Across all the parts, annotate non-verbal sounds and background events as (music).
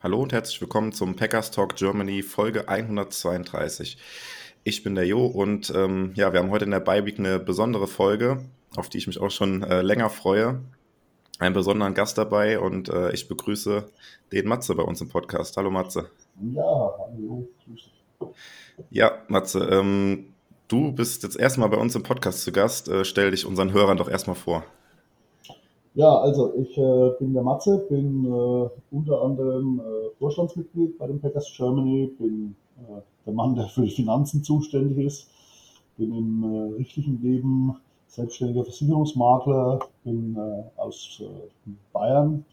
Hallo und herzlich willkommen zum Packers Talk Germany Folge 132. Ich bin der Jo und ähm, ja, wir haben heute in der Beiweek eine besondere Folge, auf die ich mich auch schon äh, länger freue. Einen besonderen Gast dabei und äh, ich begrüße den Matze bei uns im Podcast. Hallo Matze. Ja, hallo. Ja, Matze, ähm, du bist jetzt erstmal bei uns im Podcast zu Gast. Äh, stell dich unseren Hörern doch erstmal vor. Ja, also ich äh, bin der Matze, bin äh, unter anderem äh, Vorstandsmitglied bei den Packers Germany, bin äh, der Mann, der für die Finanzen zuständig ist, bin im äh, richtigen Leben selbstständiger Versicherungsmakler, bin äh, aus Bayern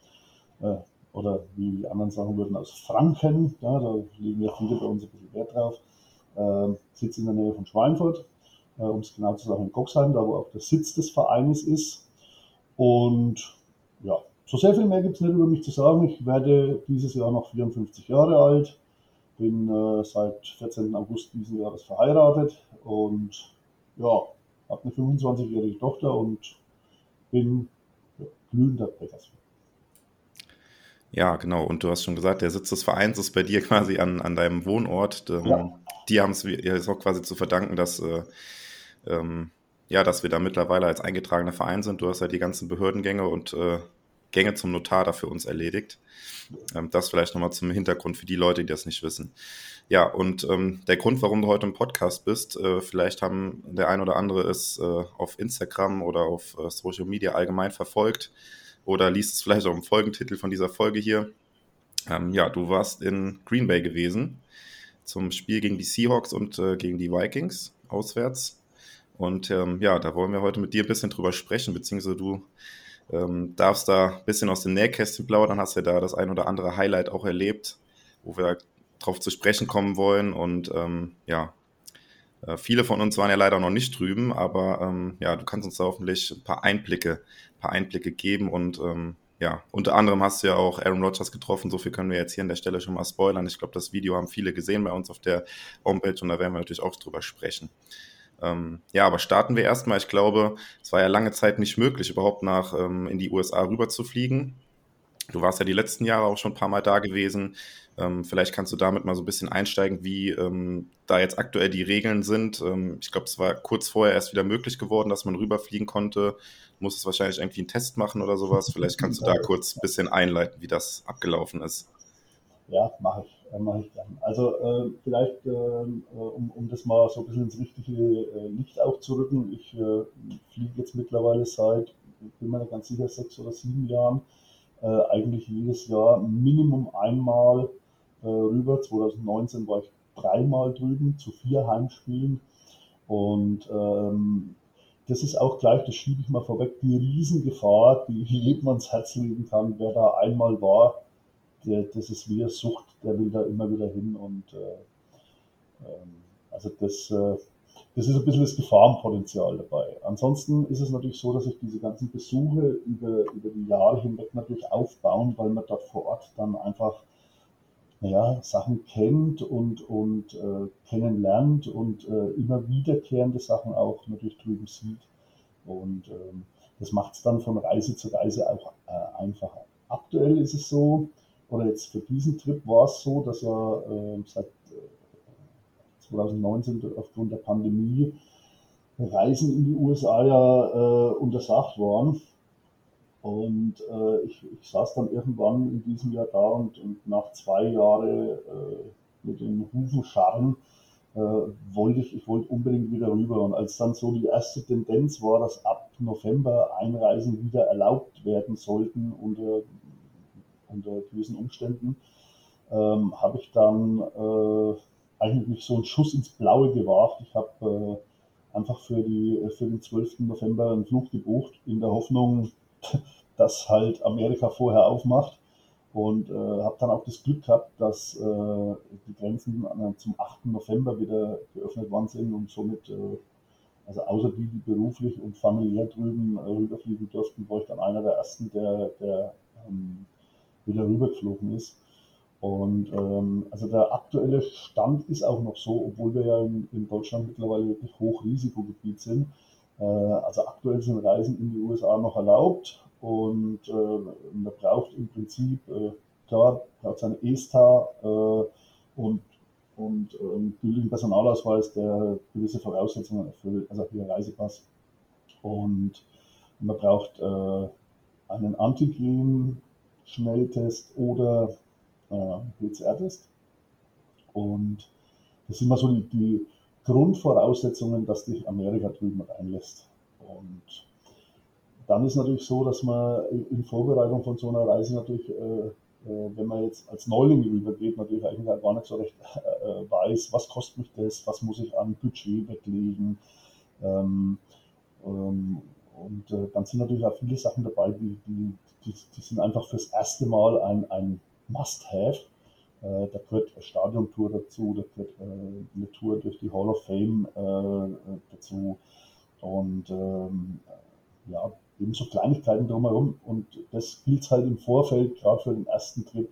oder wie die anderen sagen würden, aus Franken. Ja, da legen ja viele bei uns ein bisschen Wert drauf. sitze in der Nähe von Schweinfurt, um es genau zu sagen in Coxheim, da wo auch der Sitz des Vereines ist. Und ja, so sehr viel mehr gibt es nicht über mich zu sagen. Ich werde dieses Jahr noch 54 Jahre alt, bin äh, seit 14. August diesen Jahres verheiratet und ja, habe eine 25-jährige Tochter und bin ja, glühender Packers. Ja, genau. Und du hast schon gesagt, der Sitz des Vereins ist bei dir quasi an, an deinem Wohnort. Ähm, ja. Die haben es auch quasi zu verdanken, dass äh, ähm, ja, dass wir da mittlerweile als eingetragener Verein sind. Du hast ja die ganzen Behördengänge und äh, Gänge zum Notar dafür uns erledigt. Ähm, das vielleicht nochmal zum Hintergrund für die Leute, die das nicht wissen. Ja, und ähm, der Grund, warum du heute im Podcast bist, äh, vielleicht haben der ein oder andere es äh, auf Instagram oder auf äh, Social Media allgemein verfolgt oder liest es vielleicht auch im Folgentitel von dieser Folge hier. Ähm, ja, du warst in Green Bay gewesen zum Spiel gegen die Seahawks und äh, gegen die Vikings auswärts. Und ähm, ja, da wollen wir heute mit dir ein bisschen drüber sprechen, beziehungsweise du ähm, darfst da ein bisschen aus dem Nähkästchen plaudern, hast ja da das ein oder andere Highlight auch erlebt, wo wir drauf zu sprechen kommen wollen. Und ähm, ja, äh, viele von uns waren ja leider noch nicht drüben, aber ähm, ja, du kannst uns da hoffentlich ein paar Einblicke, ein paar Einblicke geben und ähm, ja, unter anderem hast du ja auch Aaron Rodgers getroffen. So viel können wir jetzt hier an der Stelle schon mal spoilern. Ich glaube, das Video haben viele gesehen bei uns auf der Homepage und da werden wir natürlich auch drüber sprechen. Ähm, ja, aber starten wir erstmal. Ich glaube, es war ja lange Zeit nicht möglich, überhaupt nach ähm, in die USA rüber zu fliegen. Du warst ja die letzten Jahre auch schon ein paar Mal da gewesen. Ähm, vielleicht kannst du damit mal so ein bisschen einsteigen, wie ähm, da jetzt aktuell die Regeln sind. Ähm, ich glaube, es war kurz vorher erst wieder möglich geworden, dass man rüberfliegen konnte. Muss es wahrscheinlich irgendwie einen Test machen oder sowas. Vielleicht kannst du da (laughs) kurz ein bisschen einleiten, wie das abgelaufen ist. Ja, mache ich mache ich gern. Also äh, vielleicht, ähm, äh, um, um das mal so ein bisschen ins richtige äh, Licht aufzurücken, ich äh, fliege jetzt mittlerweile seit, ich bin mir nicht ganz sicher, sechs oder sieben Jahren, äh, eigentlich jedes Jahr Minimum einmal rüber. 2019 war ich dreimal drüben zu vier Heimspielen und ähm, das ist auch gleich, das schiebe ich mal vorweg, die Riesengefahr, die (laughs) jedem ans Herz legen kann, wer da einmal war, der, das ist wie eine Sucht, der will da immer wieder hin und äh, ähm, also das, äh, das ist ein bisschen das Gefahrenpotenzial dabei. Ansonsten ist es natürlich so, dass sich diese ganzen Besuche über, über die Jahre hinweg natürlich aufbauen, weil man dort vor Ort dann einfach naja, Sachen kennt und, und äh, kennenlernt und äh, immer wiederkehrende Sachen auch natürlich drüben sieht. Und ähm, das macht es dann von Reise zu Reise auch äh, einfacher. Aktuell ist es so, oder jetzt für diesen Trip war es so, dass er äh, seit 2019 äh, aufgrund der Pandemie Reisen in die USA ja äh, untersagt waren. Und äh, ich, ich, saß dann irgendwann in diesem Jahr da und, und nach zwei Jahren äh, mit den Hufen scharren, äh, wollte ich, ich wollte unbedingt wieder rüber. Und als dann so die erste Tendenz war, dass ab November Einreisen wieder erlaubt werden sollten unter unter gewissen Umständen, ähm, habe ich dann äh, eigentlich so einen Schuss ins Blaue gewagt. Ich habe äh, einfach für, die, für den 12. November einen Flug gebucht, in der Hoffnung, (laughs) dass halt Amerika vorher aufmacht. und äh, habe dann auch das Glück gehabt, dass äh, die Grenzen zum 8. November wieder geöffnet worden sind und somit, äh, also außer die, die beruflich und familiär drüben äh, rüberfliegen durften, war ich dann einer der ersten, der, der ähm, wieder rübergeflogen ist. Und ähm, also der aktuelle Stand ist auch noch so, obwohl wir ja in, in Deutschland mittlerweile wirklich Hochrisikogebiet sind. Äh, also aktuell sind Reisen in die USA noch erlaubt und äh, man braucht im Prinzip, äh, klar, braucht seine ESTA äh, und, und einen gültigen Personalausweis, der gewisse Voraussetzungen erfüllt, also hier Reisepass. Und man braucht äh, einen Antigen-Schnelltest oder äh, PCR-Test. Und das sind mal so die, die, Grundvoraussetzungen, dass dich Amerika drüben reinlässt. Und dann ist natürlich so, dass man in Vorbereitung von so einer Reise natürlich, äh, äh, wenn man jetzt als Neuling rübergeht, natürlich eigentlich gar nicht so recht äh, weiß, was kostet mich das, was muss ich an Budget weglegen. Ähm, ähm, und äh, dann sind natürlich auch viele Sachen dabei, die, die, die, die sind einfach fürs erste Mal ein, ein Must-Have. Äh, da gehört eine Stadiontour dazu, da gehört äh, eine Tour durch die Hall of Fame äh, dazu und ähm, ja, eben so Kleinigkeiten drumherum. Und das gilt halt im Vorfeld, gerade für den ersten Trip,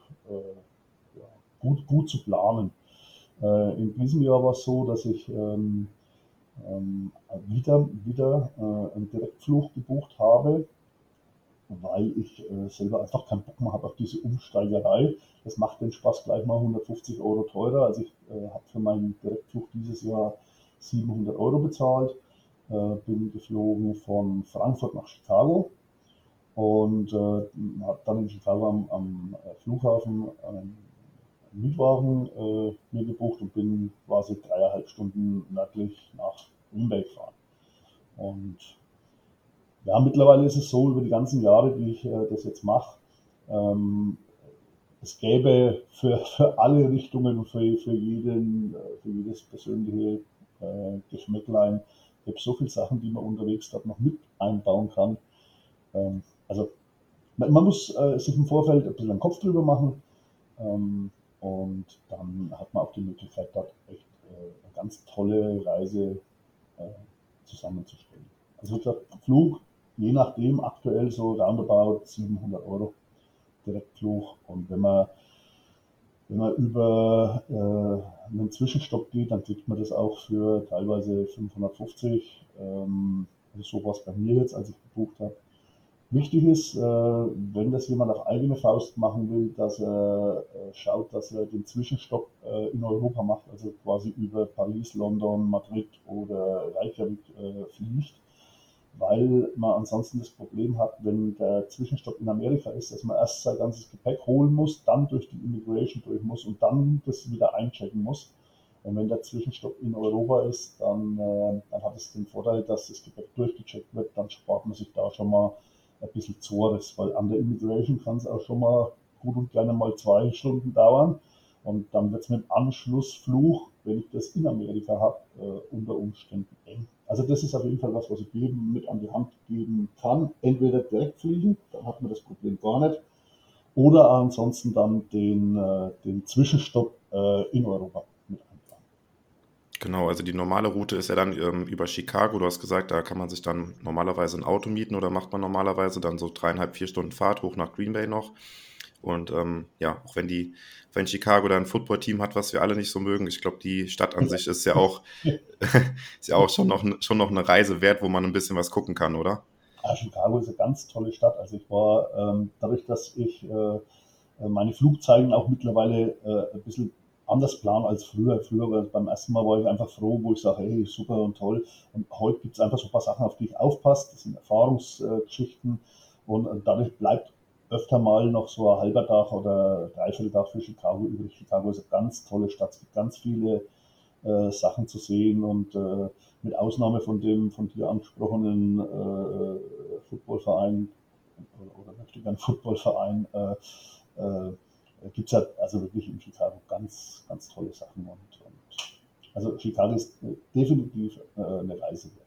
ja, gut, gut zu planen. in diesem Jahr war es so, dass ich ähm, ähm, wieder, wieder einen Direktflug gebucht habe weil ich äh, selber einfach keinen Bock mehr habe auf diese Umsteigerei. Das macht den Spaß gleich mal 150 Euro teurer. Also ich äh, habe für meinen Direktflug dieses Jahr 700 Euro bezahlt, äh, bin geflogen von Frankfurt nach Chicago und äh, habe dann in Chicago am, am Flughafen einen Mietwagen äh, mir gebucht und bin quasi dreieinhalb Stunden nördlich nach Bay gefahren. Und ja, mittlerweile ist es so, über die ganzen Jahre, die ich äh, das jetzt mache, ähm, es gäbe für, (laughs) für alle Richtungen und für, für, jeden, äh, für jedes persönliche äh, Geschmäcklein, gibt so viele Sachen, die man unterwegs dort noch mit einbauen kann. Ähm, also man, man muss äh, sich im Vorfeld ein bisschen den Kopf drüber machen ähm, und dann hat man auch die Möglichkeit, dort echt äh, eine ganz tolle Reise äh, zusammenzustellen. Also der Flug je nachdem aktuell so roundabout 700 Euro Direktflug. Und wenn man, wenn man über äh, einen Zwischenstopp geht, dann kriegt man das auch für teilweise 550. Ähm, also so war es bei mir jetzt, als ich gebucht habe. Wichtig ist, äh, wenn das jemand auf eigene Faust machen will, dass er äh, schaut, dass er den Zwischenstopp äh, in Europa macht, also quasi über Paris, London, Madrid oder Reykjavik äh, fliegt weil man ansonsten das Problem hat, wenn der Zwischenstopp in Amerika ist, dass man erst sein ganzes Gepäck holen muss, dann durch die Immigration durch muss und dann das wieder einchecken muss. Und wenn der Zwischenstopp in Europa ist, dann, äh, dann hat es den Vorteil, dass das Gepäck durchgecheckt wird, dann spart man sich da schon mal ein bisschen Zores, weil an der Immigration kann es auch schon mal gut und gerne mal zwei Stunden dauern. Und dann wird es mit Anschlussfluch, wenn ich das in Amerika habe, äh, unter Umständen eng. Also das ist auf jeden Fall was, was ich jedem mit an die Hand geben kann. Entweder direkt fliegen, dann hat man das Problem gar nicht, oder ansonsten dann den, äh, den Zwischenstopp äh, in Europa mit einplanen. Genau, also die normale Route ist ja dann ähm, über Chicago. Du hast gesagt, da kann man sich dann normalerweise ein Auto mieten oder macht man normalerweise dann so dreieinhalb, vier Stunden Fahrt hoch nach Green Bay noch. Und ähm, ja, auch wenn die, wenn Chicago da ein Footballteam hat, was wir alle nicht so mögen, ich glaube, die Stadt an sich ist ja auch, (laughs) ist ja auch schon noch, schon noch eine Reise wert, wo man ein bisschen was gucken kann, oder? Ja, Chicago ist eine ganz tolle Stadt. Also ich war, ähm, dadurch, dass ich äh, meine Flugzeiten auch mittlerweile äh, ein bisschen anders plan als früher. Früher weil beim ersten Mal war ich einfach froh, wo ich sage, hey, super und toll. Und heute gibt es einfach so ein paar Sachen, auf die ich aufpasse. Das sind Erfahrungsgeschichten. Und dadurch bleibt öfter mal noch so ein halber Tag oder dreiviertel Tag für Chicago übrig. Chicago ist eine ganz tolle Stadt. Es gibt ganz viele äh, Sachen zu sehen und äh, mit Ausnahme von dem von dir angesprochenen äh, Footballverein oder, möchte einen Footballverein, äh, äh, gibt es ja also wirklich in Chicago ganz, ganz tolle Sachen. Und, und also Chicago ist definitiv äh, eine Reise wert.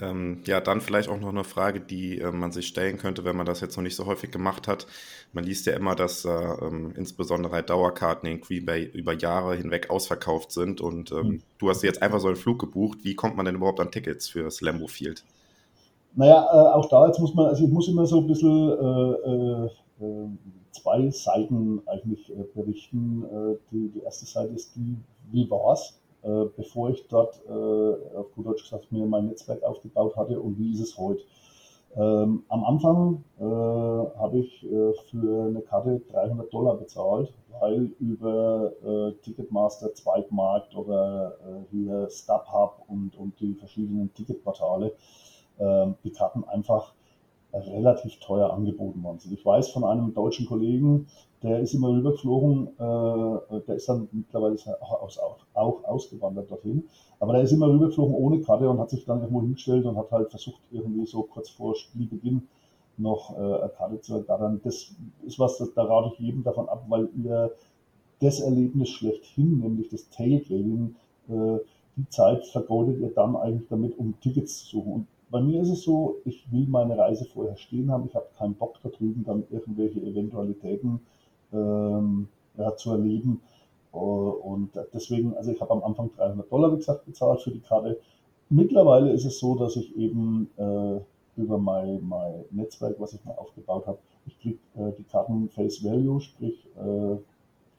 Ähm, ja, dann vielleicht auch noch eine Frage, die äh, man sich stellen könnte, wenn man das jetzt noch nicht so häufig gemacht hat. Man liest ja immer, dass äh, ähm, insbesondere halt Dauerkarten in Green Bay über Jahre hinweg ausverkauft sind und ähm, mhm. du hast jetzt einfach so einen Flug gebucht. Wie kommt man denn überhaupt an Tickets für das Lambo Field? Naja, äh, auch da jetzt muss man, also ich muss immer so ein bisschen äh, äh, äh zwei Seiten eigentlich berichten. Die, die, erste Seite ist die, wie war's? Äh, bevor ich dort, äh, auf gut Deutsch gesagt, mir mein Netzwerk aufgebaut hatte und wie ist es heute. Ähm, am Anfang äh, habe ich äh, für eine Karte 300 Dollar bezahlt, weil über äh, Ticketmaster, Zweitmarkt oder äh, hier StubHub und, und die verschiedenen Ticketportale ähm, die Karten einfach relativ teuer angeboten worden sind. Ich weiß von einem deutschen Kollegen, der ist immer rübergeflogen, äh, der ist dann mittlerweile auch, auch, auch, ausgewandert dorthin, aber der ist immer rübergeflogen ohne Karte und hat sich dann irgendwo hingestellt und hat halt versucht, irgendwie so kurz vor Spielbeginn noch äh, eine Karte zu ergattern. Das ist was, das, da rate ich jedem davon ab, weil ihr das Erlebnis schlechthin, nämlich das Tailgating, äh, die Zeit vergeudet ihr dann eigentlich damit, um Tickets zu suchen. Und bei mir ist es so, ich will meine Reise vorher stehen haben. Ich habe keinen Bock da drüben dann irgendwelche Eventualitäten ähm, ja, zu erleben. Äh, und deswegen, also ich habe am Anfang 300 Dollar, wie gesagt, bezahlt für die Karte. Mittlerweile ist es so, dass ich eben äh, über mein, mein Netzwerk, was ich mal aufgebaut habe, ich kriege äh, die Karten Face Value, sprich äh,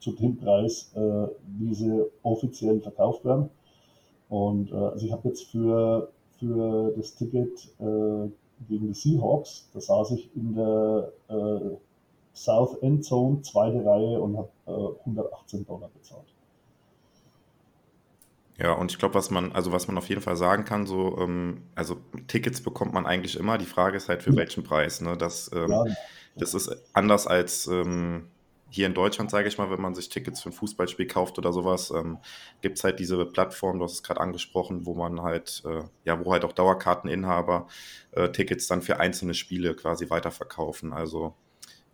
zu dem Preis, äh, wie sie offiziell verkauft werden. Und äh, also ich habe jetzt für für das Ticket gegen die Seahawks. Da saß ich in der South End Zone, zweite Reihe und habe äh, 118 Dollar bezahlt. Ja, und ich glaube, was man, also was man auf jeden Fall sagen kann, so, ähm, also Tickets bekommt man eigentlich immer. Die Frage ist halt für welchen Preis. Ne? Das, ähm, ja. das ist anders als ähm, hier in Deutschland, sage ich mal, wenn man sich Tickets für ein Fußballspiel kauft oder sowas, ähm, gibt es halt diese Plattform, du hast es gerade angesprochen, wo man halt, äh, ja, wo halt auch Dauerkarteninhaber äh, Tickets dann für einzelne Spiele quasi weiterverkaufen. Also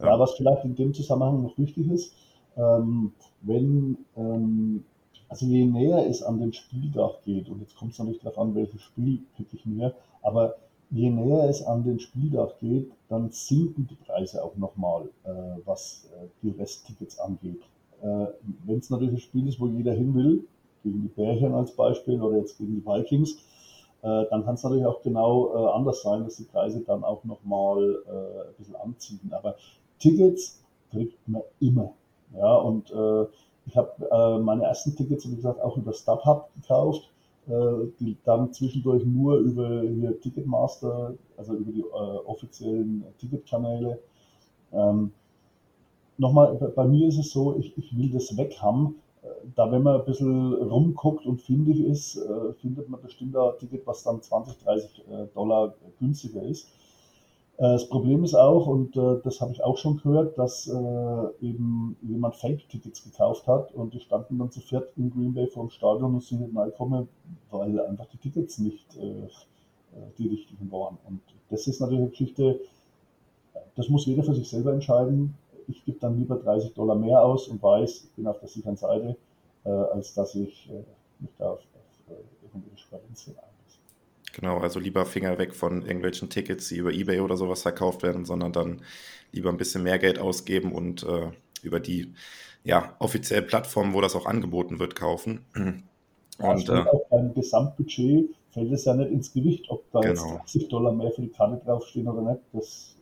ja, was vielleicht in dem Zusammenhang noch wichtig ist, ähm, wenn ähm, also je näher es an den Spieltag geht, und jetzt kommt es natürlich darauf an, welches Spiel pick ich mir, aber je näher es an den Spieltag geht, dann sinken die Preise auch nochmal, äh, was äh, die Resttickets angeht. Äh, Wenn es natürlich ein Spiel ist, wo jeder hin will, gegen die Bärchen als Beispiel oder jetzt gegen die Vikings, äh, dann kann es natürlich auch genau äh, anders sein, dass die Preise dann auch nochmal äh, ein bisschen anziehen. Aber Tickets kriegt man immer. Ja, und äh, ich habe äh, meine ersten Tickets, wie gesagt, auch über StubHub gekauft äh, die dann zwischendurch nur über hier Ticketmaster, also über die äh, offiziellen Ticketkanäle. Ähm, nochmal, bei mir ist es so, ich, ich will das weg haben. Äh, da, wenn man ein bisschen rumguckt und findig ist, äh, findet man bestimmt ein Ticket, was dann 20, 30 äh, Dollar günstiger ist. Äh, das Problem ist auch, und äh, das habe ich auch schon gehört, dass äh, eben jemand Fake-Tickets gekauft hat und die standen dann zu viert in Green Bay vor dem Stadion und sind nicht reingekommen, weil einfach die Tickets nicht die richtigen waren. Und das ist natürlich eine Geschichte, das muss jeder für sich selber entscheiden. Ich gebe dann lieber 30 Dollar mehr aus und weiß, ich bin auf der sicheren Seite, als dass ich mich da auf, irgendwelche Sperrenzen ein. Genau, also lieber Finger weg von irgendwelchen Tickets, die über Ebay oder sowas verkauft werden, sondern dann lieber ein bisschen mehr Geld ausgeben und äh, über die ja, offizielle Plattform, wo das auch angeboten wird, kaufen. Ja, und äh, auch beim Gesamtbudget fällt es ja nicht ins Gewicht, ob da genau. jetzt 80 Dollar mehr für die Karte draufstehen oder nicht. Das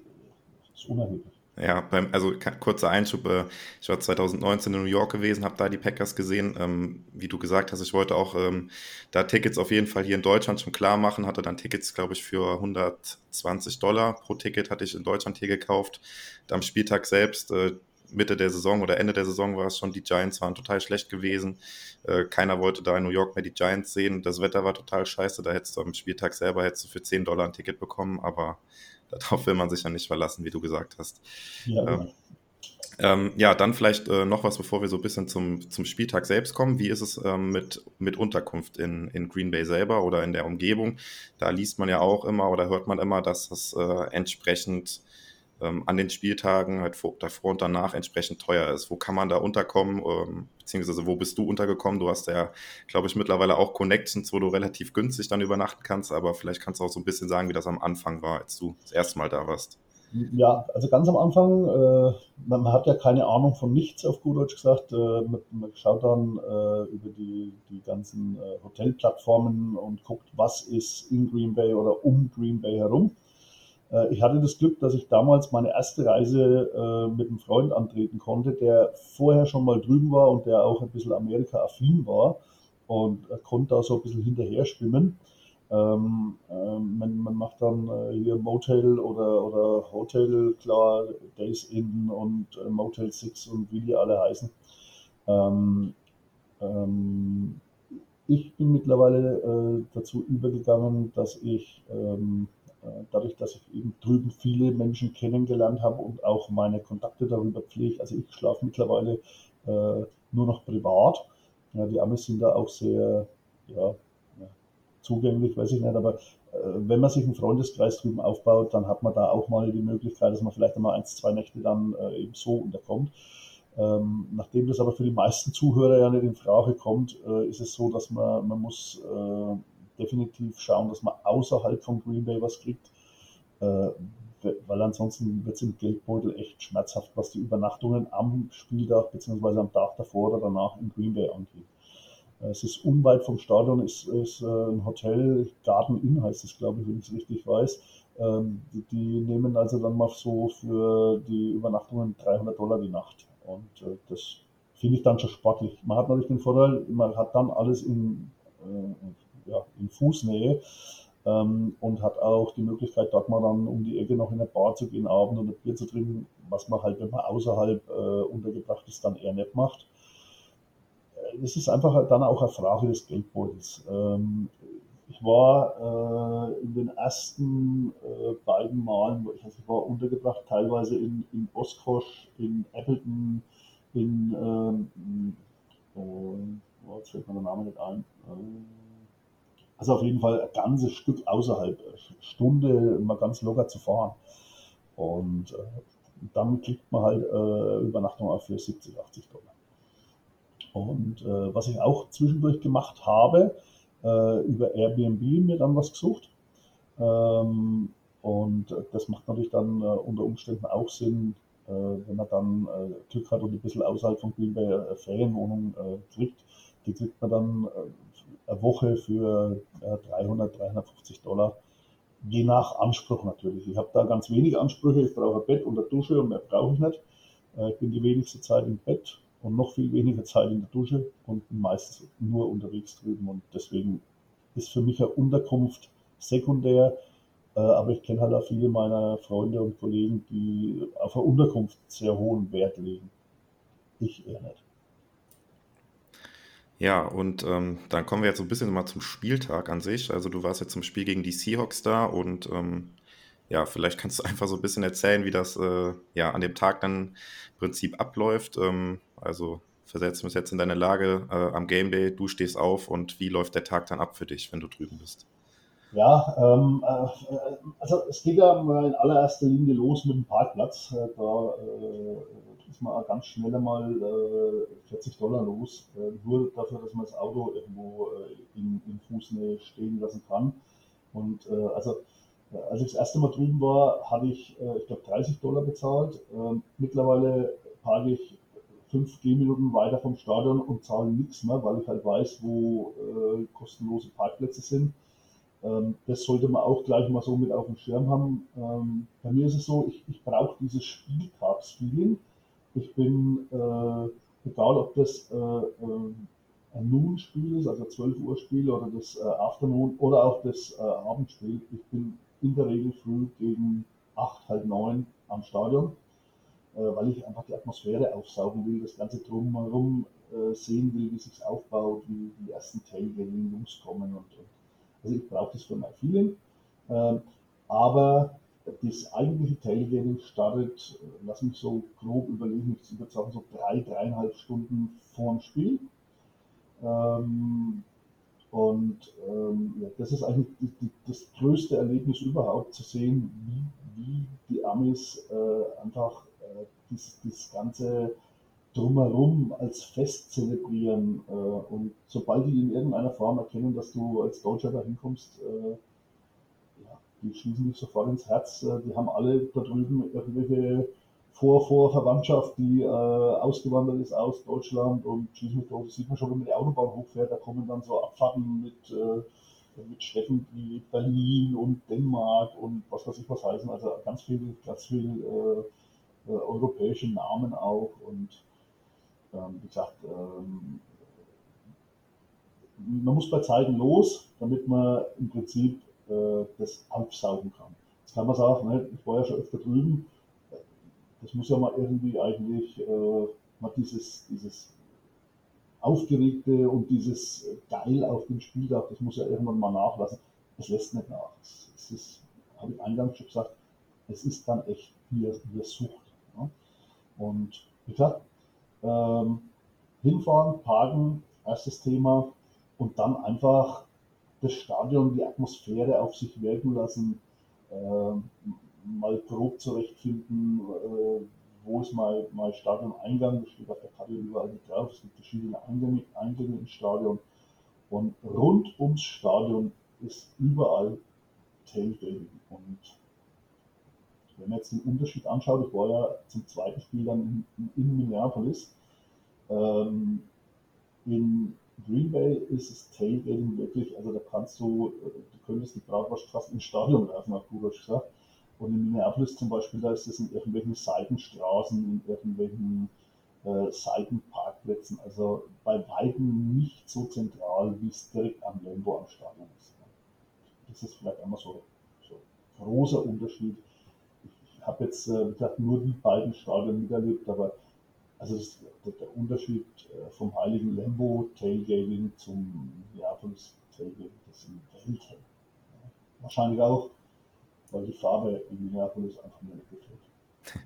ist unerheblich. Ja, beim, also kurzer Einschub. Äh, ich war 2019 in New York gewesen, habe da die Packers gesehen. Ähm, wie du gesagt hast, ich wollte auch ähm, da Tickets auf jeden Fall hier in Deutschland schon klar machen. Hatte dann Tickets, glaube ich, für 120 Dollar pro Ticket hatte ich in Deutschland hier gekauft. Am Spieltag selbst, äh, Mitte der Saison oder Ende der Saison war es schon, die Giants waren total schlecht gewesen. Äh, keiner wollte da in New York mehr die Giants sehen. Das Wetter war total scheiße. Da hättest du am Spieltag selber hättest du für 10 Dollar ein Ticket bekommen, aber darauf will man sich ja nicht verlassen, wie du gesagt hast. Ja, ähm, ähm, ja dann vielleicht äh, noch was, bevor wir so ein bisschen zum, zum Spieltag selbst kommen. Wie ist es ähm, mit, mit Unterkunft in, in Green Bay selber oder in der Umgebung? Da liest man ja auch immer oder hört man immer, dass das äh, entsprechend ähm, an den Spieltagen halt vor, davor und danach entsprechend teuer ist. Wo kann man da unterkommen? Ähm, beziehungsweise wo bist du untergekommen? Du hast ja, glaube ich, mittlerweile auch Connections, wo du relativ günstig dann übernachten kannst, aber vielleicht kannst du auch so ein bisschen sagen, wie das am Anfang war, als du das erste Mal da warst. Ja, also ganz am Anfang, äh, man, man, hat ja keine Ahnung von nichts, auf gut Deutsch gesagt. Äh, man, man, schaut dann äh, über die, die ganzen äh, Hotelplattformen und guckt, was ist in Green Bay oder um Green Bay herum. Äh, ich hatte das Glück, dass ich damals meine erste Reise äh, mit einem Freund antreten konnte, der vorher schon mal drüben war und der auch ein bisschen Amerika-affin war und konnte da so ein bisschen hinterher schwimmen. Ähm, ähm, man, man, macht dann äh, hier Motel oder, oder Hotel, klar, Days Inn und äh, Motel 6 und wie die alle heißen. Ähm, ähm, ich bin mittlerweile äh, dazu übergegangen, dass ich ähm, äh, dadurch, dass ich eben drüben viele Menschen kennengelernt habe und auch meine Kontakte darüber pflege, also ich schlafe mittlerweile äh, nur noch privat. Ja, die Amis sind da auch sehr, ja, zugänglich, weiß ich nicht, aber äh, wenn man sich einen Freundeskreis drüben aufbaut, dann hat man da auch mal die Möglichkeit, dass man vielleicht einmal eins, zwei Nächte dann äh, eben so unterkommt. Ähm, nachdem das aber für die meisten Zuhörer ja nicht in Frage kommt, äh, ist es so, dass man, man muss äh, definitiv schauen, dass man außerhalb von Green Bay was kriegt, äh, weil ansonsten wird es im Geldbeutel echt schmerzhaft, was die Übernachtungen am Spieltag bzw. am Tag davor oder danach in Green Bay angeht. Es ist unweit vom Stadion, ist, ist äh, ein Hotel, Garden Inn heißt es, glaube ich, wenn ich es richtig weiß. Ähm, die, die, nehmen also dann mal so für die Übernachtungen 300 Dollar die Nacht. Und äh, das finde ich dann schon sportlich. Man hat natürlich den Vorteil, man hat dann alles in, äh, ja, in Fußnähe ähm, und hat auch die Möglichkeit, dort mal dann um die Ecke noch in eine Bar zu gehen, Abend und ein Bier zu trinken, was man halt, wenn man außerhalb äh, untergebracht ist, dann eher nicht macht es ist einfach dann auch eine Frage des Geldbeutels. Ähm, ich war äh, in den ersten äh, beiden Malen, ich, also ich war untergebracht, teilweise in, in Oskosch, in Appleton, in, ähm, äh, jetzt fällt mir der Name nicht ein. Also auf jeden Fall ein ganzes Stück außerhalb, Stunde mal ganz locker zu fahren. Und dann kriegt man halt Übernachtung auch für 70, 80 Dollar. Und äh, was ich auch zwischendurch gemacht habe, äh, über Airbnb mir dann was gesucht. Ähm, und das macht natürlich dann äh, unter Umständen auch Sinn, äh, wenn man dann äh, Glück hat und ein bisschen außerhalb von Green Bay Ferienwohnung äh, kriegt. Die kriegt man dann Woche für 300, 350 Dollar. Je nach Anspruch natürlich. Ich habe da ganz wenig Ansprüche. Ich brauche ein Bett und eine Dusche und mehr brauche ich nicht. Ich bin die wenigste Zeit im Bett und noch viel weniger Zeit in der Dusche und meistens nur unterwegs drüben. Und deswegen ist für mich eine Unterkunft sekundär. Äh, aber ich kenne halt auch viele meiner Freunde und Kollegen, die auf eine Unterkunft sehr hohen Wert legen. Ich eher nicht. Ja, und ähm, dann kommen wir jetzt so ein bisschen mal zum Spieltag an sich. Also du warst jetzt zum Spiel gegen die Seahawks da und ähm, ja, vielleicht kannst du (laughs) einfach so ein bisschen erzählen, wie das äh, ja an dem Tag dann im Prinzip abläuft. Ähm, also versetzen wir uns jetzt in deine Lage äh, am Game Day, du stehst auf und wie läuft der Tag dann ab für dich, wenn du drüben bist? Ja, ähm, äh, also es geht ja mal in allererster Linie los mit dem Parkplatz. Äh, da äh, ist man ganz schnell einmal 40 äh, Dollar los, äh, nur dafür, dass man das Auto irgendwo in, in Fußnähe stehen lassen kann. Und also als ich das erste Mal drüben war, hatte ich, ich glaube, 30 Dollar bezahlt. Ähm, mittlerweile parke ich fünf Gehminuten weiter vom Stadion und zahle nichts mehr, weil ich halt weiß, wo äh, kostenlose Parkplätze sind. Ähm, das sollte man auch gleich mal so mit auf dem Schirm haben. Ähm, bei mir ist es so, ich, ich brauche dieses Spieltagsfeeling. Ich bin, äh, egal ob das äh, äh ein Noon-Spiel ist, also 12 Uhr Spiel oder das äh, Afternoon oder auch das äh, Abendspiel, ich bin in der Regel früh gegen 8, halb 9 am Stadion äh, weil ich einfach die Atmosphäre aufsaugen will, das Ganze drumherum sehen will, wie sich aufbaut, wie die ersten Tailgating-Jungs kommen und, und, also ich brauche das für mein Feeling. Ähm, aber das eigentliche Tailgating startet, äh, lass mich so grob überlegen, ich würde sagen so drei, dreieinhalb Stunden vor dem Spiel. Ähm, und ähm, ja, das ist eigentlich die, die, das größte Erlebnis überhaupt, zu sehen, wie wie die Amis äh, einfach äh, dieses, dieses ganze drumherum als Fest zelebrieren. Äh, und sobald die in irgendeiner Form erkennen, dass du als Deutscher da hinkommst, äh, die schließen dich sofort ins Herz. Äh, die haben alle da drüben irgendwelche Vor Vorverwandtschaft, die äh, ausgewandert ist aus Deutschland und schließlich mich das sieht man schon, wenn man die Autobahn hochfährt, da kommen dann so Abfahrten mit, äh, mit Städten wie Berlin und Dänemark und was weiß ich was heißen. Also ganz viel, ganz viel äh, europäische Namen auch und ähm, wie gesagt, ähm, man muss bei Zeiten los, damit man im Prinzip äh, das aufsaugen kann. Jetzt kann man sagen, ne, ich war ja schon öfter drüben, das muss ja mal irgendwie eigentlich äh, mal dieses, dieses Aufgeregte und dieses Geil auf dem Spieldach, das muss ja irgendwann mal nachlassen. Es lässt nicht nach. Es, ist, habe ich eingangs schon gesagt, es ist dann echt wie, wie Sucht. Ja? Und wie gesagt, ähm, hinfahren, parken, erstes Thema und dann einfach das Stadion, die Atmosphäre auf sich wirken lassen, äh, mal grob zurechtfinden, äh, wo ist mein, mein Stadion-Eingang, das steht auf der Karte überall mit drauf, es gibt verschiedene Eingänge, Eingänge ins Stadion. Und rund ums Stadion ist überall Tailgating. Und wenn man jetzt den Unterschied anschaut, ich war ja zum zweiten Spiel dann in, in Minneapolis. Ähm, in Green Bay ist das Tailgating wirklich, also da kannst du, äh, du könntest die Bratwurst fast ins Stadion werfen, hat Kurosch gesagt. Und in Minneapolis zum Beispiel, da ist es in irgendwelchen Seitenstraßen, in irgendwelchen äh, Seitenparkplätzen, also bei weitem nicht so zentral, wie es direkt am Lambo am Stadion ist. Das ist vielleicht einmal so, so ein großer Unterschied habe jetzt, äh, wie gesagt, nur die beiden Stadien miterlebt, aber also das, der, der, Unterschied äh, vom Heiligen Lambo Tailgating zum Minneapolis Tailgating, das sind Welten. Ja. Wahrscheinlich auch, weil die Farbe in Minneapolis einfach mir nicht gefällt. (laughs)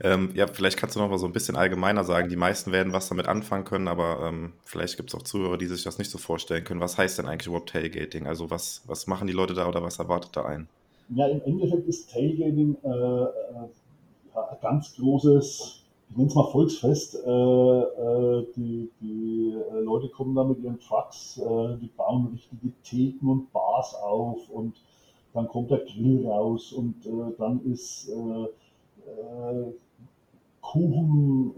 Ähm, ja, vielleicht kannst du noch mal so ein bisschen allgemeiner sagen. Die meisten werden was damit anfangen können, aber ähm, vielleicht gibt es auch Zuhörer, die sich das nicht so vorstellen können. Was heißt denn eigentlich überhaupt Tailgating? Also was, was machen die Leute da oder was erwartet da ein? Ja, im Endeffekt ist Tailgating äh, äh ein ganz großes, ich nenne es mal Volksfest. Äh, äh, die, die äh, Leute kommen da mit ihren Trucks, äh, die bauen richtige Theken und Bars auf und dann kommt der Grill raus und dann ist Kuchen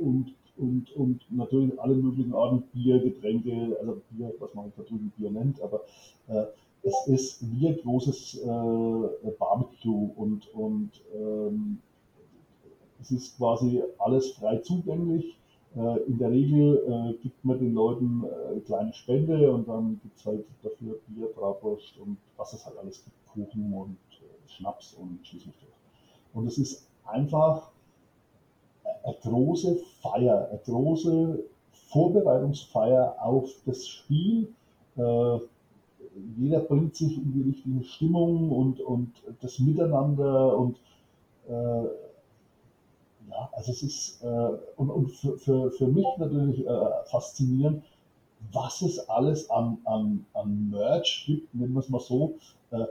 und und, und natürlich alle möglichen Arten Bier, Getränke, also Bier, was man da drüben Bier nennt, aber äh, es ist wie ein großes äh, Barbecue und, und ähm, es ist quasi alles frei zugänglich. Äh, in der Regel äh, gibt man den Leuten äh, eine kleine Spende und dann gibt es halt dafür Bier, Bratwurst und was es halt alles gibt, Kuchen und äh, Schnaps und schieß. Und es ist einfach eine große Feier, eine große Vorbereitungsfeier auf das Spiel. Äh, jeder bringt sich in die richtige Stimmung und, und das Miteinander und äh, ja, also es ist äh, und, und für, für, für mich natürlich äh, faszinierend, was es alles an, an, an Merch gibt, nennen wir es mal so, äh,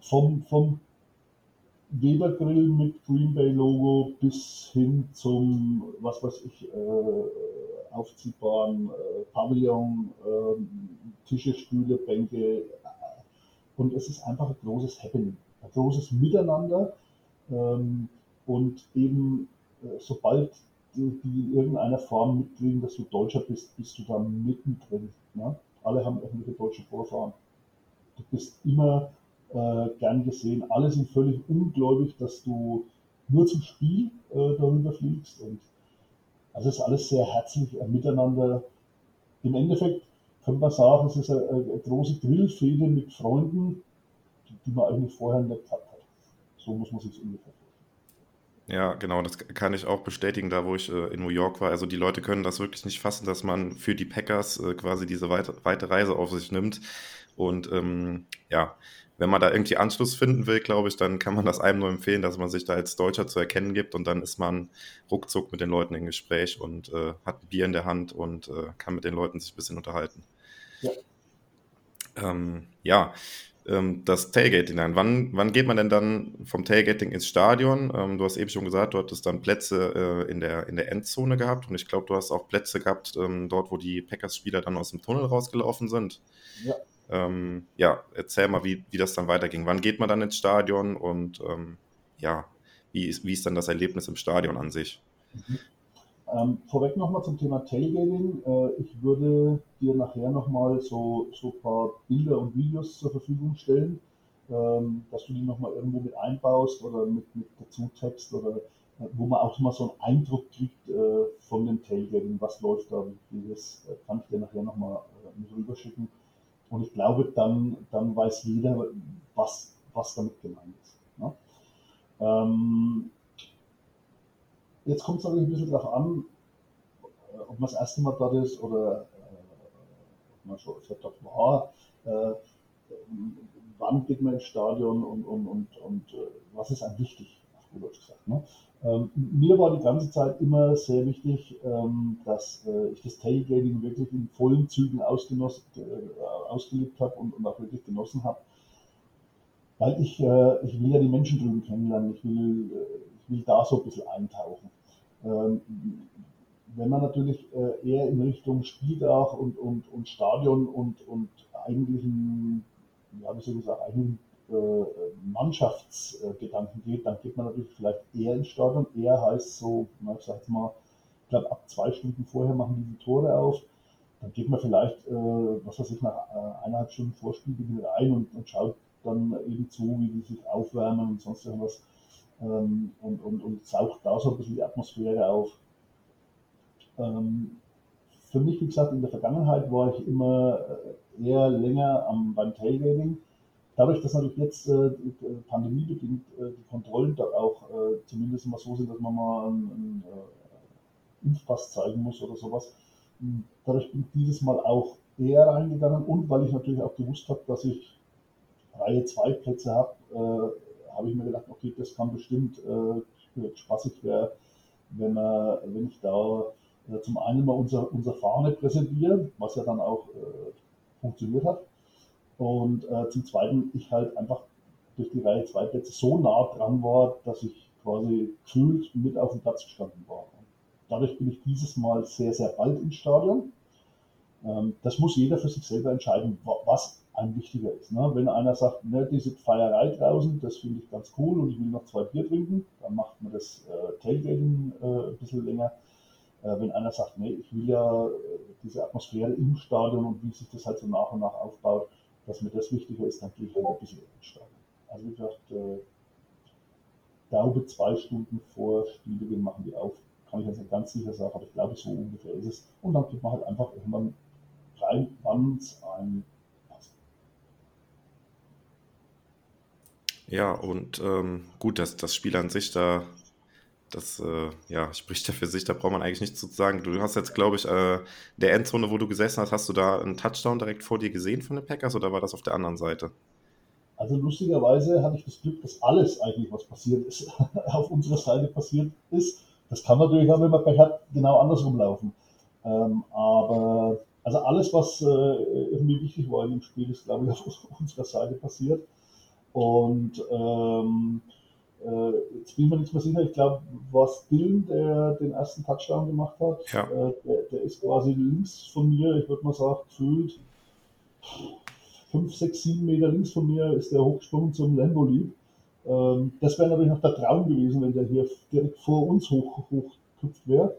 vom, vom Weber Grill mit Green Bay Logo bis hin zum, was weiß ich, äh, aufziehbaren äh, Pavillon, äh, Tische, Stühle, Bänke. Und es ist einfach ein großes Happening, ein großes Miteinander. Ähm, und eben, äh, sobald die, in irgendeiner Form mitkriegen, dass du Deutscher bist, bist du da mittendrin. Ne? Alle haben irgendwelche deutschen Vorfahren. Du bist immer äh, gern gesehen. Alle sind völlig ungläubig, dass du nur zum Spiel äh, darüber fliegst. Und also ist alles sehr herzlich äh, miteinander. Im Endeffekt könnte man sagen, es ist eine, eine große Grillfehde mit Freunden, die, die, man eigentlich vorher nicht gehabt hat. So muss man sich ungefähr vorstellen. Ja, genau, das kann ich auch bestätigen, da wo ich äh, in New York war. Also die Leute können das wirklich nicht fassen, dass man für die Packers äh, quasi diese weite, weite Reise auf sich nimmt. Und ähm, ja, wenn man da irgendwie Anschluss finden will, glaube ich, dann kann man das einem nur empfehlen, dass man sich da als Deutscher zu erkennen gibt und dann ist man ruckzuck mit den Leuten im Gespräch und äh, hat ein Bier in der Hand und äh, kann mit den Leuten sich ein bisschen unterhalten. Ja. Ähm, ja. Ähm, das Tailgating an. Wann, wann geht man denn dann vom Tailgating ins Stadion? Ähm, du hast eben schon gesagt, du hattest dann Plätze äh, in, der, in der Endzone gehabt und ich glaube, du hast auch Plätze gehabt, ähm, dort, wo die Packers-Spieler dann aus dem Tunnel rausgelaufen sind. Ja. Ähm, ja, erzähl mal, wie, wie das dann weiterging. Wann geht man dann ins Stadion und ähm, ja, wie ist, wie ist dann das Erlebnis im Stadion an sich? Mhm. Ähm, vorweg nochmal zum Thema Tailgating. Äh, ich würde dir nachher nochmal so, so ein paar Bilder und Videos zur Verfügung stellen, ähm, dass du die nochmal irgendwo mit einbaust oder mit, mit dazu Text oder äh, wo man auch mal so einen Eindruck kriegt äh, von dem Tailgating, was läuft da, wie das äh, kann ich dir nachher nochmal äh, mit rüberschicken. Und ich glaube, dann, dann weiß jeder, was, was damit gemeint ist. Ne? Ähm, Jetzt kommt es natürlich ein bisschen darauf an, äh, ob man das erste Mal dort ist oder äh, ob man schon öfter dort war. Äh, wann geht man ins Stadion und, und, und, und äh, was ist einem wichtig, auf gut Deutsch gesagt. Ne? Ähm, mir war die ganze Zeit immer sehr wichtig, ähm, dass äh, ich das Tailgating wirklich in vollen Zügen ausgenossen, äh, ausgelebt habe und, und auch wirklich genossen habe. Weil ich, ich will ja die Menschen drüben kennenlernen, ich will, ich will da so ein bisschen eintauchen. Ähm, wenn man natürlich äh, eher in Richtung Spieldach und, und, und Stadion und, und eigentlichen, ja, wie soll ich sagen, eigentlichen äh, Mannschaftsgedanken geht, dann geht man natürlich vielleicht eher ins Stadion. Eher heißt so, ich sag jetzt mal, ich glaube, ab zwei Stunden vorher machen die die Tore auf. Dann geht man vielleicht, äh, was weiß ich, nach eineinhalb Stunden Vorspielbeginn rein und, und schaut dann eben zu, wie die sich aufwärmen und sonst irgendwas ähm, und, und, und saugt da so ein bisschen die Atmosphäre auf. Ähm, für mich, wie gesagt, in der Vergangenheit war ich immer äh, eher länger am, beim Tailgating. Dadurch, dass natürlich jetzt äh, pandemiebedingt äh, die Kontrollen da auch äh, zumindest mal so sind, dass man mal einen, einen äh, Impfpass zeigen muss oder sowas, hm, dadurch bin ich dieses Mal auch eher reingegangen und weil ich natürlich auch gewusst habe, dass ich Reihe 2 Plätze habe, äh, habe ich mir gedacht, okay, das kann bestimmt äh, spaßig werden, wenn, man, wenn ich da äh, zum einen mal unser, unser Fahne präsentiere, was ja dann auch äh, funktioniert hat. Und äh, zum Zweiten, ich halt einfach durch die Reihe 2 Plätze so nah dran war, dass ich quasi gefühlt mit auf dem Platz gestanden war. Und dadurch bin ich dieses Mal sehr, sehr bald ins Stadion. Ähm, das muss jeder für sich selber entscheiden, was ein wichtiger ist. Ne? Wenn einer sagt, ne, diese Feierei draußen, das finde ich ganz cool und ich will noch zwei Bier trinken, dann macht man das äh, Tailgating äh, ein bisschen länger. Äh, wenn einer sagt, ne, ich will ja äh, diese Atmosphäre im Stadion und wie sich das halt so nach und nach aufbaut, dass mir das wichtiger ist, dann gehe ich halt ein bisschen ins Stadion. Also wie gesagt, äh, glaube zwei Stunden vor Spielbeginn machen die auf. Kann ich jetzt nicht ganz sicher sagen, aber ich glaube, so ungefähr ist es. Und dann geht man halt einfach irgendwann rein, wann es ein Ja, und ähm, gut, dass das Spiel an sich da, das äh, ja, spricht ja für sich, da braucht man eigentlich nichts zu sagen. Du hast jetzt, glaube ich, äh, der Endzone, wo du gesessen hast, hast du da einen Touchdown direkt vor dir gesehen von den Packers oder war das auf der anderen Seite? Also lustigerweise hatte ich das Glück, dass alles eigentlich, was passiert ist, (laughs) auf unserer Seite passiert ist. Das kann natürlich auch, wenn man Pech hat, genau andersrum laufen. Ähm, aber also alles, was äh, irgendwie wichtig war in dem Spiel, ist, glaube ich, (laughs) auf unserer Seite passiert. Und ähm, äh, jetzt bin ich mir nicht mehr sicher, ich glaube, was Dylan, der den ersten Touchdown gemacht hat, ja. äh, der, der, ist quasi links von mir, ich würde mal sagen, gefühlt 5, 6, 7 Meter links von mir ist der hochgesprungen zum Lambo Leap. Ähm, das wäre natürlich noch der Traum gewesen, wenn der hier direkt vor uns hoch, hochgekupft wäre.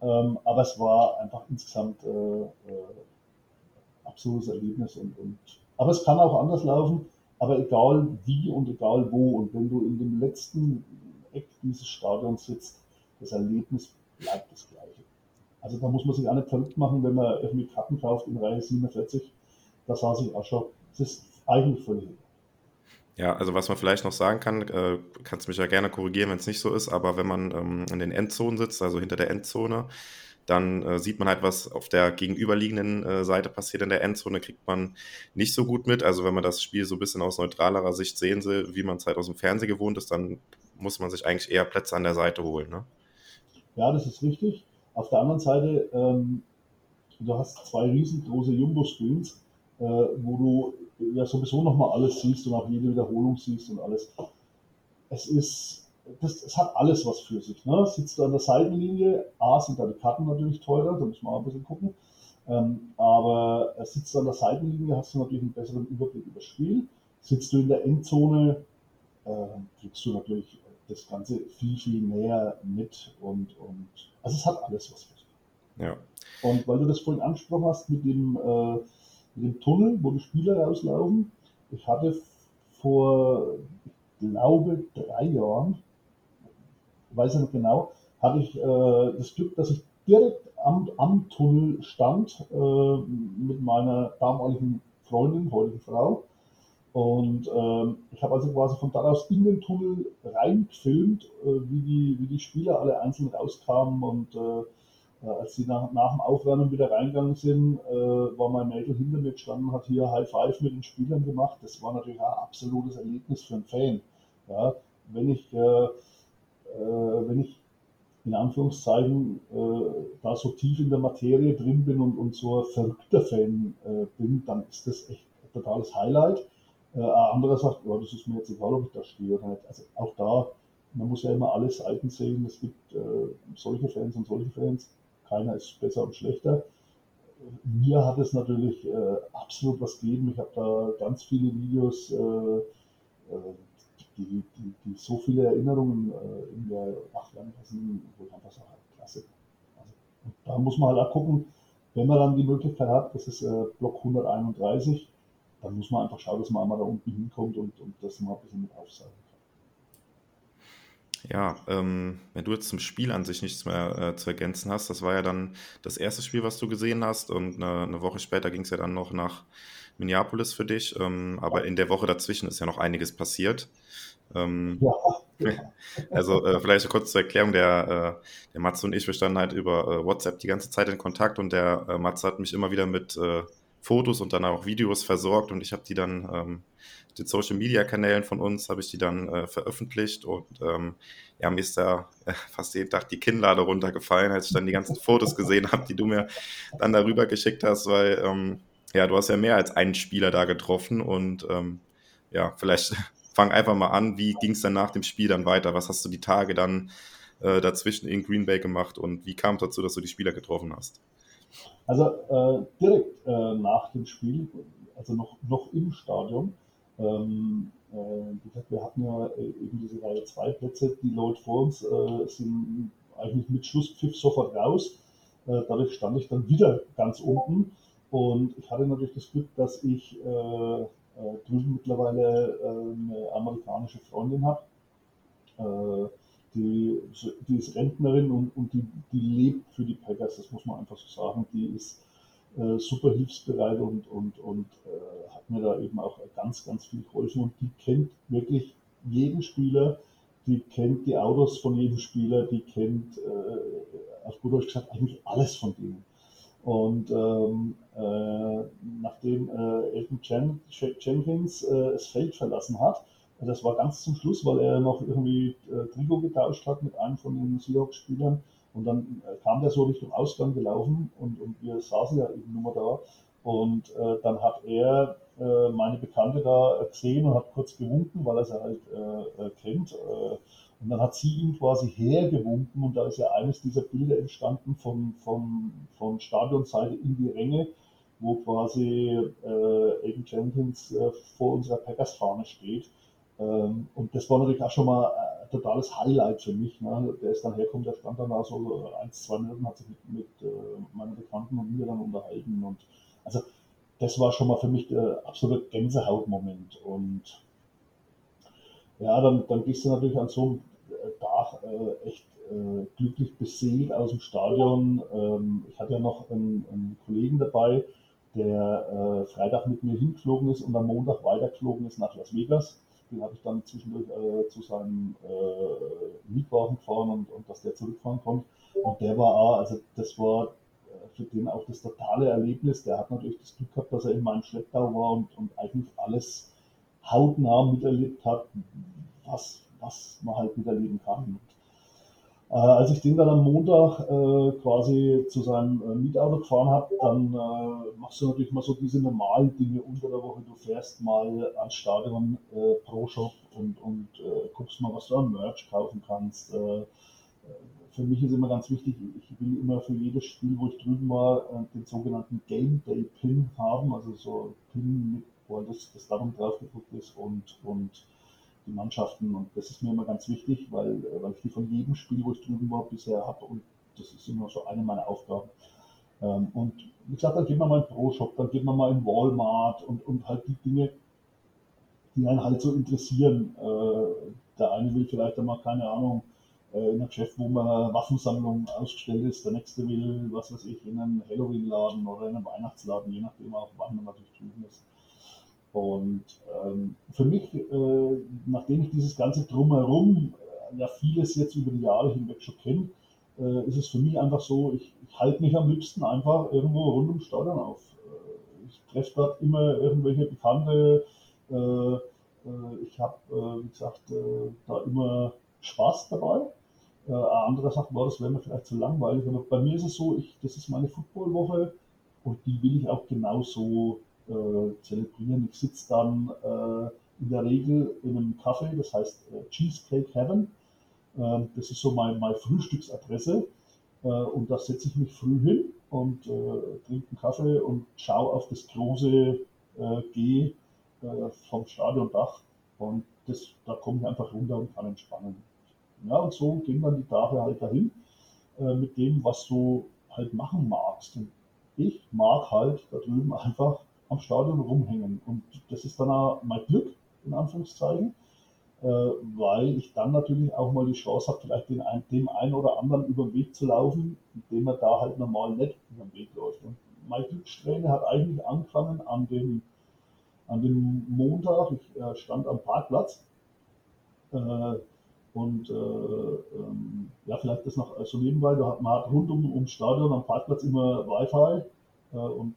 Ähm, aber es war einfach insgesamt äh, äh, absolutes Erlebnis. Und, und, aber es kann auch anders laufen. Aber egal wie und egal wo und wenn du in dem letzten Eck dieses Stadions sitzt, das Erlebnis bleibt das gleiche. Also da muss man sich auch nicht verrückt machen, wenn man irgendwie Karten kauft in Reihe 47. Da saß ich auch schon. Das ist eigentlich völlig ja, also was man vielleicht noch sagen kann, äh, kannst mich ja gerne korrigieren, wenn es nicht so ist, aber wenn man ähm, in den Endzonen sitzt, also hinter der Endzone, dann äh, sieht man halt, was auf der gegenüberliegenden äh, Seite passiert in der Endzone, kriegt man nicht so gut mit. Also wenn man das Spiel so ein bisschen aus neutralerer Sicht sehen will, wie man es halt aus dem Fernsehen gewohnt ist, dann muss man sich eigentlich eher Plätze an der Seite holen. Ne? Ja, das ist richtig. Auf der anderen Seite, ähm, du hast zwei riesengroße Jumbo-Screens, äh, wo du ja sowieso nochmal alles siehst und auch jede Wiederholung siehst und alles. Es ist, das, es hat alles was für sich. Ne? Sitzt du an der Seitenlinie, A, sind da die Karten natürlich teurer, da muss man auch ein bisschen gucken. Ähm, aber sitzt du an der Seitenlinie, hast du natürlich einen besseren Überblick über das Spiel. Sitzt du in der Endzone, äh, kriegst du natürlich das Ganze viel, viel näher mit und, und also es hat alles was für sich. Ja. Und weil du das vorhin angesprochen hast mit dem, äh, mit dem Tunnel, wo die Spieler rauslaufen, ich hatte vor, ich glaube, drei Jahren, weiß ich nicht genau, hatte ich äh, das Glück, dass ich direkt am, am Tunnel stand äh, mit meiner damaligen Freundin, heutigen Frau. Und ähm, ich habe also quasi von da aus in den Tunnel reingefilmt, äh, wie, die, wie die Spieler alle einzeln rauskamen und äh, äh, als sie nach, nach dem Aufwärmen wieder reingegangen sind, äh, war mein Mädel hinter mir gestanden, hat hier High Five mit den Spielern gemacht. Das war natürlich ein absolutes Erlebnis für einen Fan. Ja, wenn ich, äh, äh wenn ich in Anführungszeichen äh, da so tief in der Materie drin bin und, und so ein verrückter Fan äh, bin, dann ist das echt ein totales Highlight. ein anderer sagt, oh, das ist mir jetzt egal, ob ich da stehe oder nicht. Also auch da, man muss ja immer alle Seiten sehen. Es gibt solche Fans und solche Fans keiner ist besser und schlechter. Mir hat es natürlich äh, absolut was gegeben. Ich habe da ganz viele Videos, äh, äh, die, die, die, so viele Erinnerungen äh, in der Nachwärme sind, wo ich einfach sage, klasse. Also, da muss man halt auch gucken, wenn man dann die Möglichkeit hat, das ist äh, Block 131, dann muss man einfach schauen, dass man einmal da unten hinkommt und, und das mal ein bisschen mit aufsaugen. Ja, ähm, wenn du jetzt zum Spiel an sich nichts mehr äh, zu ergänzen hast, das war ja dann das erste Spiel, was du gesehen hast und eine, eine Woche später ging es ja dann noch nach Minneapolis für dich, ähm, aber in der Woche dazwischen ist ja noch einiges passiert. Ähm, ja. (laughs) Also äh, vielleicht kurz zur Erklärung, der, äh, der Matze und ich, wir standen halt über äh, WhatsApp die ganze Zeit in Kontakt und der äh, Matze hat mich immer wieder mit äh, Fotos und dann auch Videos versorgt und ich habe die dann ähm, den Social Media Kanälen von uns habe ich die dann äh, veröffentlicht und ähm, ja, mir ist da äh, fast jeden Tag die Kinnlade runtergefallen, als ich dann die ganzen Fotos gesehen habe, die du mir dann darüber geschickt hast, weil ähm, ja, du hast ja mehr als einen Spieler da getroffen und ähm, ja, vielleicht (laughs) fang einfach mal an, wie ging es dann nach dem Spiel dann weiter? Was hast du die Tage dann äh, dazwischen in Green Bay gemacht und wie kam es dazu, dass du die Spieler getroffen hast? Also äh, direkt äh, nach dem Spiel, also noch, noch im Stadion, ähm, äh, wir hatten ja äh, eben diese Reihe 2 Plätze, die Leute vor uns äh, sind eigentlich mit Schlusspfiff sofort raus. Dadurch stand ich dann wieder ganz unten und ich hatte natürlich das Glück, dass ich drüben mittlerweile eine amerikanische Freundin habe die, die ist Rentnerin und, und die, die lebt für die Packers, das muss man einfach so sagen. Die ist äh, super hilfsbereit und, und, und äh, hat mir da eben auch ganz, ganz viel geholfen. Und die kennt wirklich jeden Spieler, die kennt die Autos von jedem Spieler, die kennt, äh, auf gut Deutsch gesagt, eigentlich alles von denen. Und ähm, äh, nachdem äh, Elton Jen Jenkins äh, das Feld verlassen hat, das war ganz zum Schluss, weil er noch irgendwie äh, Trikot getauscht hat mit einem von den Seahawks-Spielern. Und dann äh, kam der so Richtung Ausgang gelaufen und, und wir saßen ja eben nur da. Und äh, dann hat er äh, meine Bekannte da gesehen und hat kurz gewunken, weil er sie halt äh, äh, kennt. Äh, und dann hat sie ihn quasi hergewunken und da ist ja eines dieser Bilder entstanden von, von, von Stadionseite in die Ränge, wo quasi äh, Aiden Jenkins äh, vor unserer Packers-Fahne steht. Ähm, und das war natürlich auch schon mal ein totales Highlight für mich. Ne? Der ist dann hergekommen, der stand dann da so ein, zwei Minuten, hat sich mit, mit äh, meinen Bekannten und mir dann unterhalten. Und also das war schon mal für mich der absolute Gänsehautmoment. Und ja, dann, dann gehst du natürlich an so einem Tag äh, echt äh, glücklich beseelt aus dem Stadion. Ähm, ich hatte ja noch einen, einen Kollegen dabei, der äh, Freitag mit mir hingeflogen ist und am Montag weitergeflogen ist nach Las Vegas den habe ich dann zwischendurch äh, zu seinem äh, Mietwagen gefahren und, und dass der zurückfahren konnte. Und der war auch, also das war äh, für den auch das totale Erlebnis. Der hat natürlich das Glück gehabt, dass er in meinem Schlepptau war und, und eigentlich alles hautnah miterlebt hat, was, was man halt miterleben kann. Äh, als ich den dann am Montag äh, quasi zu seinem äh, Mietauto gefahren habe, dann äh, machst du natürlich mal so diese normalen Dinge unter der Woche. Du fährst mal ans Stadion äh, Pro Shop und, und äh, guckst mal, was du an Merch kaufen kannst. für mich ist immer ganz wichtig, ich will immer für jedes Spiel, wo ich drüben war, den sogenannten Game Day Pin haben, also so Pin mit, wo das, das Datum drauf gedruckt ist und, und die Mannschaften. Und das ist mir immer ganz wichtig, weil, äh, weil ich die von jedem Spiel, wo ich drüben war, bisher habe. Und das ist immer so eine meiner Aufgaben. Ähm, und wie gesagt, dann geht man mal in Pro-Shop, dann geht man mal in Walmart und, und halt die Dinge, die einen halt so interessieren. Äh, der eine will vielleicht einmal, keine Ahnung, äh, in einem Geschäft, wo man Waffensammlung ausgestellt ist, der nächste will, was weiß ich, in einem Halloween-Laden oder in einem Weihnachtsladen, je nachdem auch, wann man natürlich drüben ist. Und ähm, für mich, äh, nachdem ich dieses ganze Drumherum, äh, ja vieles jetzt über die Jahre hinweg schon kenne, äh, ist es für mich einfach so, ich, ich halte mich am liebsten einfach irgendwo rund ums Stadion auf. Äh, ich treffe dort immer irgendwelche Bekannte. Äh, äh, ich habe, wie gesagt, da immer Spaß dabei. Äh, anderer sagt, boah, das wäre mir vielleicht zu langweilig. Aber bei mir ist es so, ich, das ist meine Footballwoche und die will ich auch genauso äh, zelebrieren. Ich sitze dann äh, in der Regel in einem Kaffee, das heißt äh, Cheesecake Heaven. Ähm, das ist so mein, meine Frühstücksadresse. Äh, und da setze ich mich früh hin und trinke einen Kaffee und schaue auf das große G vom Stadiondach. Und das, da komme ich einfach runter und kann entspannen. Ja, und so gehen dann die Tage halt dahin mit dem, was du halt machen magst. Und ich mag halt da drüben (laughs) einfach am Stadion rumhängen. Und das ist dann auch mein Glück, in Anführungszeichen, äh, weil ich dann natürlich auch mal die Chance habe, vielleicht den, dem einen oder anderen über den Weg zu laufen, dem man da halt normal nicht über den Weg läuft. Und meine Glückssträhne hat eigentlich angefangen an dem, an dem Montag. Ich äh, stand am Parkplatz. Äh, und äh, ähm, ja, vielleicht das noch so nebenbei, da hat man hat rund um, ums Stadion am Parkplatz immer Wi-Fi äh, und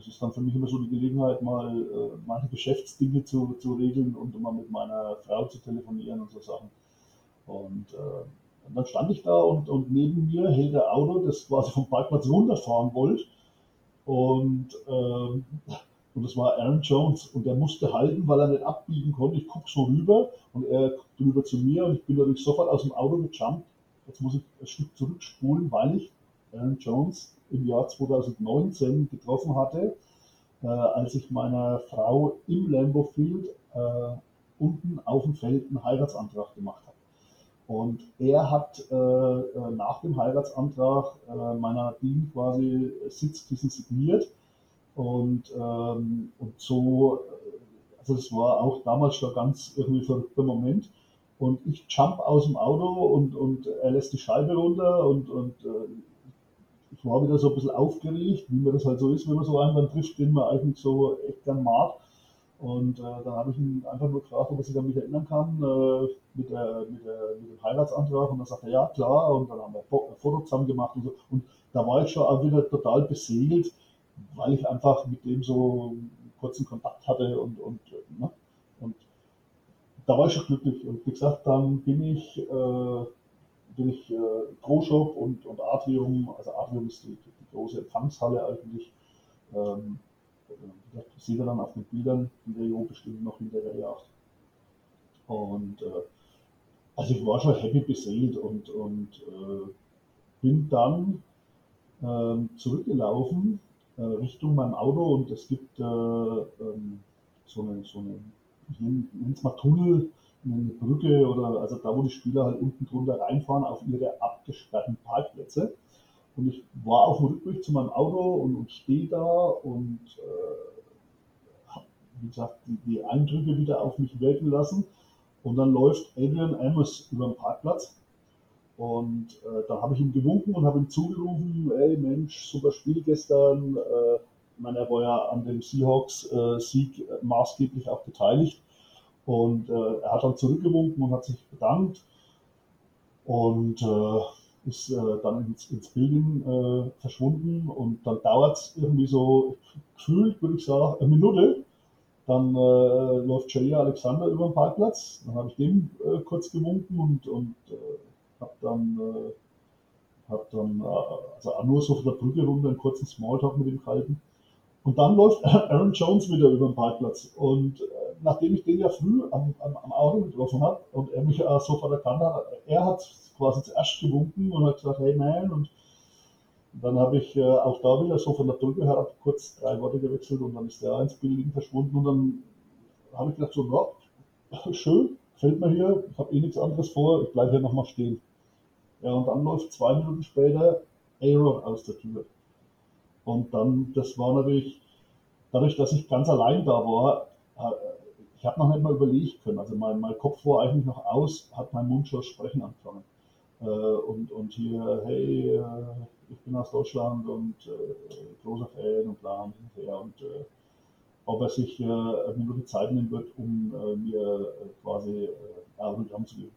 das ist dann für mich immer so die Gelegenheit, mal äh, meine Geschäftsdinge zu, zu regeln und mal mit meiner Frau zu telefonieren und so Sachen. Und, äh, und dann stand ich da und, und neben mir hält der Auto, das quasi vom Parkplatz runterfahren wollte. Und, ähm, und das war Aaron Jones und der musste halten, weil er nicht abbiegen konnte. Ich gucke so rüber und er guckt rüber zu mir und ich bin natürlich sofort aus dem Auto gejumpt. Jetzt muss ich ein Stück zurückspulen, weil ich Aaron Jones im Jahr 2019 getroffen hatte, äh, als ich meiner Frau im Lambo Field äh, unten auf dem Feld einen Heiratsantrag gemacht habe. Und er hat äh, äh nach dem Heiratsantrag äh, meiner Nadine quasi Sitzkissen signiert. Und, ähm, und so, also es war auch damals schon ganz irgendwie verrückter Moment. Und ich jump aus dem Auto und, und er lässt die Scheibe runter und, und äh, ich war wieder so ein bisschen aufgeregt, wie mir das halt so ist, wenn man so einen dann trifft, den man eigentlich so echt gern mag. Und äh, dann habe ich ihn einfach nur gefragt, ob er sich an mich erinnern kann äh, mit, der, mit, der, mit dem Heiratsantrag. Und dann sagte er, ja klar. Und dann haben wir ein Foto zusammen gemacht und so. Und da war ich schon auch wieder total beseelt, weil ich einfach mit dem so einen kurzen Kontakt hatte und, und, ne? und da war ich schon glücklich. Und wie gesagt, dann bin ich äh, durch äh, ProShop und, und Atrium, also Atrium ist die, die große Empfangshalle eigentlich, ähm, das sieht ihr dann auf den Bildern, die der Jo bestimmt noch hinterher jagt. Und äh, also ich war schon happy beseelt und, und äh, bin dann äh, zurückgelaufen äh, Richtung meinem Auto und es gibt äh, ähm, so eine, so eine ich nenne es mal Tunnel, eine Brücke oder also da, wo die Spieler halt unten drunter reinfahren auf ihre abgesperrten Parkplätze. Und ich war auf dem Rückweg zu meinem Auto und, und stehe da und äh, habe, wie gesagt, die, die, Eindrücke wieder auf mich wirken lassen. Und dann läuft Adrian Amos über den Parkplatz. Und äh, da habe ich ihm gewunken und habe ihm zugerufen, ey Mensch, super Spiel gestern. Äh, ich meine, er war ja an dem Seahawks-Sieg äh, maßgeblich auch beteiligt. Und äh, er hat dann zurückgewunken und hat sich bedankt und äh, ist äh, dann ins, ins Building äh, verschwunden. Und dann dauert es irgendwie so gefühlt, würde ich sagen, eine Minute. Dann äh, läuft Jay Alexander über den Parkplatz. Dann habe ich dem äh, kurz gewunken und, und habe dann, hab dann also nur so von der Brücke runter einen kurzen Smalltalk mit ihm gehalten. Und dann läuft Aaron Jones wieder über den Parkplatz. Und äh, nachdem ich den ja früh am, am, am Auto getroffen habe und er mich äh, sofort erkannt hat, er hat quasi zuerst gewunken und hat gesagt, hey man, und dann habe ich äh, auch da wieder so von der Brücke her kurz drei Worte gewechselt und dann ist der ins Building verschwunden und dann habe ich gedacht so, ja, schön, gefällt mir hier, ich habe eh nichts anderes vor, ich bleibe hier nochmal stehen. Ja, und dann läuft zwei Minuten später Aaron aus der Tür. Und dann, das war natürlich, dadurch, dass ich ganz allein da war, äh, ich habe noch nicht mal überlegen können. Also mein, mein Kopf war eigentlich noch aus, hat mein Mund schon sprechen angefangen. Äh, und, und hier, hey, äh, ich bin aus Deutschland und großer Fan und bla und her. Und ob er sich äh, eine Minute Zeit nehmen wird, um äh, mir quasi äh, Autogramm zu geben.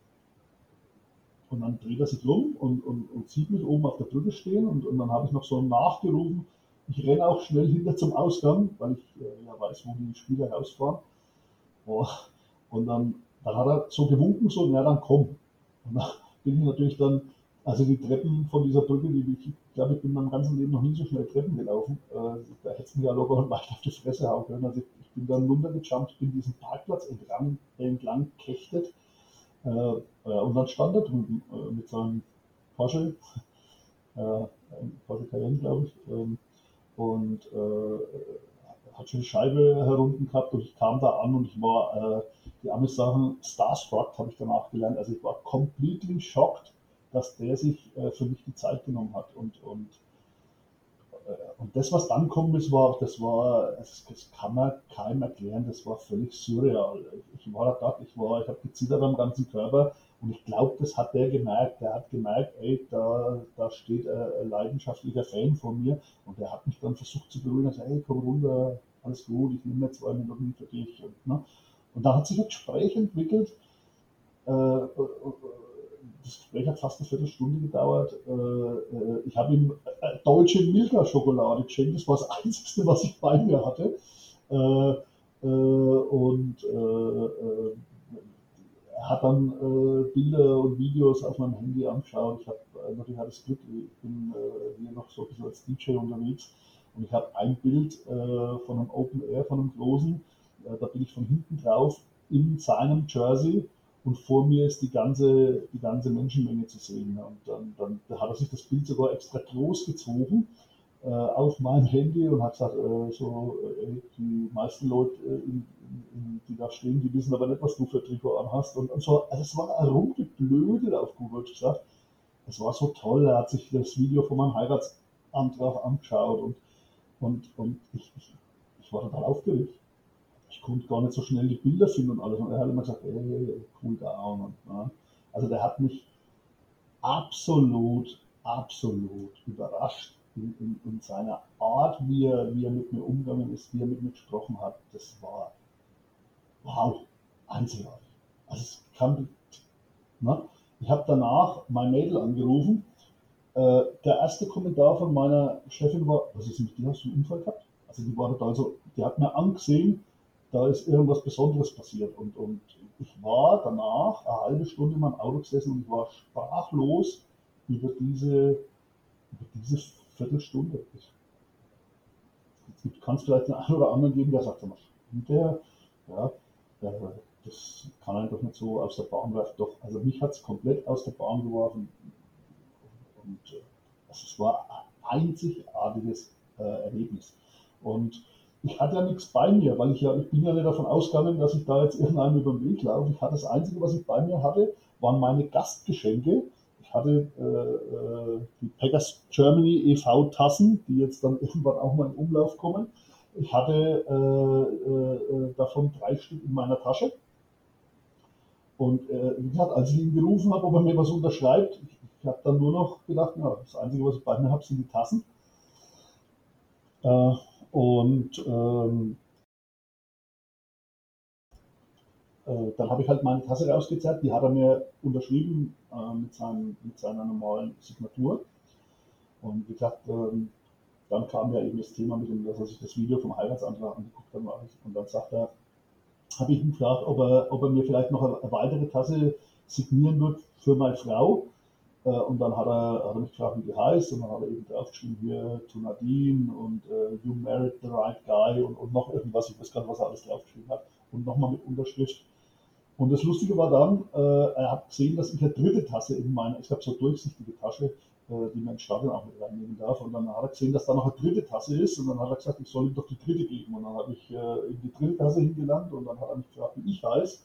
Und dann dreht er sich um und, und, und sieht mich oben auf der Brücke stehen und, und dann habe ich noch so nachgerufen, ich renne auch schnell hinter zum Ausgang, weil ich äh, ja weiß, wo die Spieler rausfahren. Oh, und dann, dann hat er so gewunken, so, na dann komm. Und dann bin ich natürlich dann, also die Treppen von dieser Brücke, die ich, glaube, ich bin mein ganzes Leben noch nie so schnell Treppen gelaufen. Äh, da hätte es mir ja locker und leicht auf die Fresse hauen können. Also ich, ich bin dann runtergejumpt, bin diesen Parkplatz entlang, entlang kechtet. Äh, äh, und dann stand er drüben äh, mit seinem Porsche, äh, Porsche Cayenne, glaube ich. Und äh, hat schon die Scheibe herunten gehabt und ich kam da an und ich war, äh, die Amis sagen, starstruck, habe ich danach gelernt. Also ich war completely shocked, dass der sich äh, für mich die Zeit genommen hat. Und, und, äh, und das, was dann kommen ist, war, das war, das, das kann man keinem erklären, das war völlig surreal. Ich war da, ich war, ich habe gezittert am ganzen Körper und ich glaube, das hat der gemerkt. Der hat gemerkt, ey, da, da steht ein leidenschaftlicher Fan vor mir. Und der hat mich dann versucht zu beruhigen. Er sagt, hey, komm runter, alles gut, ich nehme jetzt zwei Minuten für dich. Und, ne? und da hat sich ein Gespräch entwickelt. Äh, äh, das Gespräch hat fast eine Viertelstunde gedauert. Äh, ich habe ihm deutsche Milka-Schokolade geschenkt. Das war das Einzige, was ich bei mir hatte. Und hat dann äh, Bilder und Videos auf meinem Handy angeschaut. Ich habe äh, natürlich das Glück, ich bin äh, hier noch so ein bisschen als DJ unterwegs und ich habe ein Bild äh, von einem Open Air, von einem großen, äh, da bin ich von hinten drauf in seinem Jersey und vor mir ist die ganze, die ganze Menschenmenge zu sehen. Und dann, dann da hat er sich das Bild sogar extra groß gezogen äh, auf meinem Handy und hat gesagt, so, die meisten Leute, in, die da stehen, die wissen aber nicht, was du für Trikot anhast. Und, und so, also es war ein rumgeblödel auf gut gesagt. Es war so toll, er hat sich das Video von meinem Heiratsantrag angeschaut und, und, und ich, ich, ich war total aufgeregt. Ich konnte gar nicht so schnell die Bilder finden und alles. Und er hat immer gesagt, ey, cool down. Und, ja. Also der hat mich absolut, absolut überrascht in, in, in, seiner Art, wie er, wie er mit mir umgegangen ist, wie er mit mir gesprochen hat, das war wow, einzigartig. Also es kann, ne? Ich habe danach mein Mädel angerufen. Äh, der erste Kommentar von meiner Chefin war, was ist mit dir, hast du einen Unfall gehabt? Also die war da also, die hat mir angesehen, da ist irgendwas Besonderes passiert. Und, und ich war danach eine halbe Stunde in meinem Auto gesessen und ich war sprachlos über diese, über diese Viertelstunde. Es kann es vielleicht einen oder anderen geben, der sagt, hinterher, ja, das kann einfach nicht so aus der Bahn werfen. Doch, also mich hat es komplett aus der Bahn geworfen. Und also es war ein einzigartiges äh, Erlebnis. Und ich hatte ja nichts bei mir, weil ich ja, ich bin ja nicht davon ausgegangen, dass ich da jetzt irgendeinem über den Weg laufe. Ich hatte das Einzige, was ich bei mir hatte, waren meine Gastgeschenke hatte äh, äh, die Packers Germany e.V. Tassen, die jetzt dann (laughs) irgendwann auch mal in Umlauf kommen. Ich hatte äh, äh, davon drei Stück in meiner Tasche. Und äh, wie gesagt, als ich ihn gerufen habe, ob er mir was unterschreibt, ich, ich habe dann nur noch gedacht, ja, das Einzige, was ich bei mir habe, sind die Tassen. Äh, und ähm, äh, dann habe ich halt meine Tasse rausgezerrt, die hat er mir unterschrieben äh, mit, seinem, mit seiner normalen Signatur. Und wie gesagt, ähm, dann kam ja eben das Thema mit dem, dass er sich das Video vom Heiratsantrag angeguckt hat. Und dann sagt er, habe ich ihn gefragt, ob er, ob er mir vielleicht noch eine weitere Tasse signieren wird für meine Frau. Äh, und dann hat er, hat er mich gefragt, wie die heißt, und dann hat er eben draufgeschrieben, hier to Nadine und uh, You married the right guy und, und noch irgendwas, ich weiß gar nicht, was er alles draufgeschrieben hat, und nochmal mit Unterschrift. Und das Lustige war dann, äh, er hat gesehen, dass ich eine dritte Tasse in meiner, ich habe so durchsichtige Tasche, die man ins Stadion auch mit reinnehmen darf. Und dann hat er gesehen, dass da noch eine dritte Tasse ist. Und dann hat er gesagt, ich soll ihm doch die dritte geben. Und dann habe ich äh, ihm die dritte Tasse hingelangt und dann hat er mich gefragt, wie ich heiße.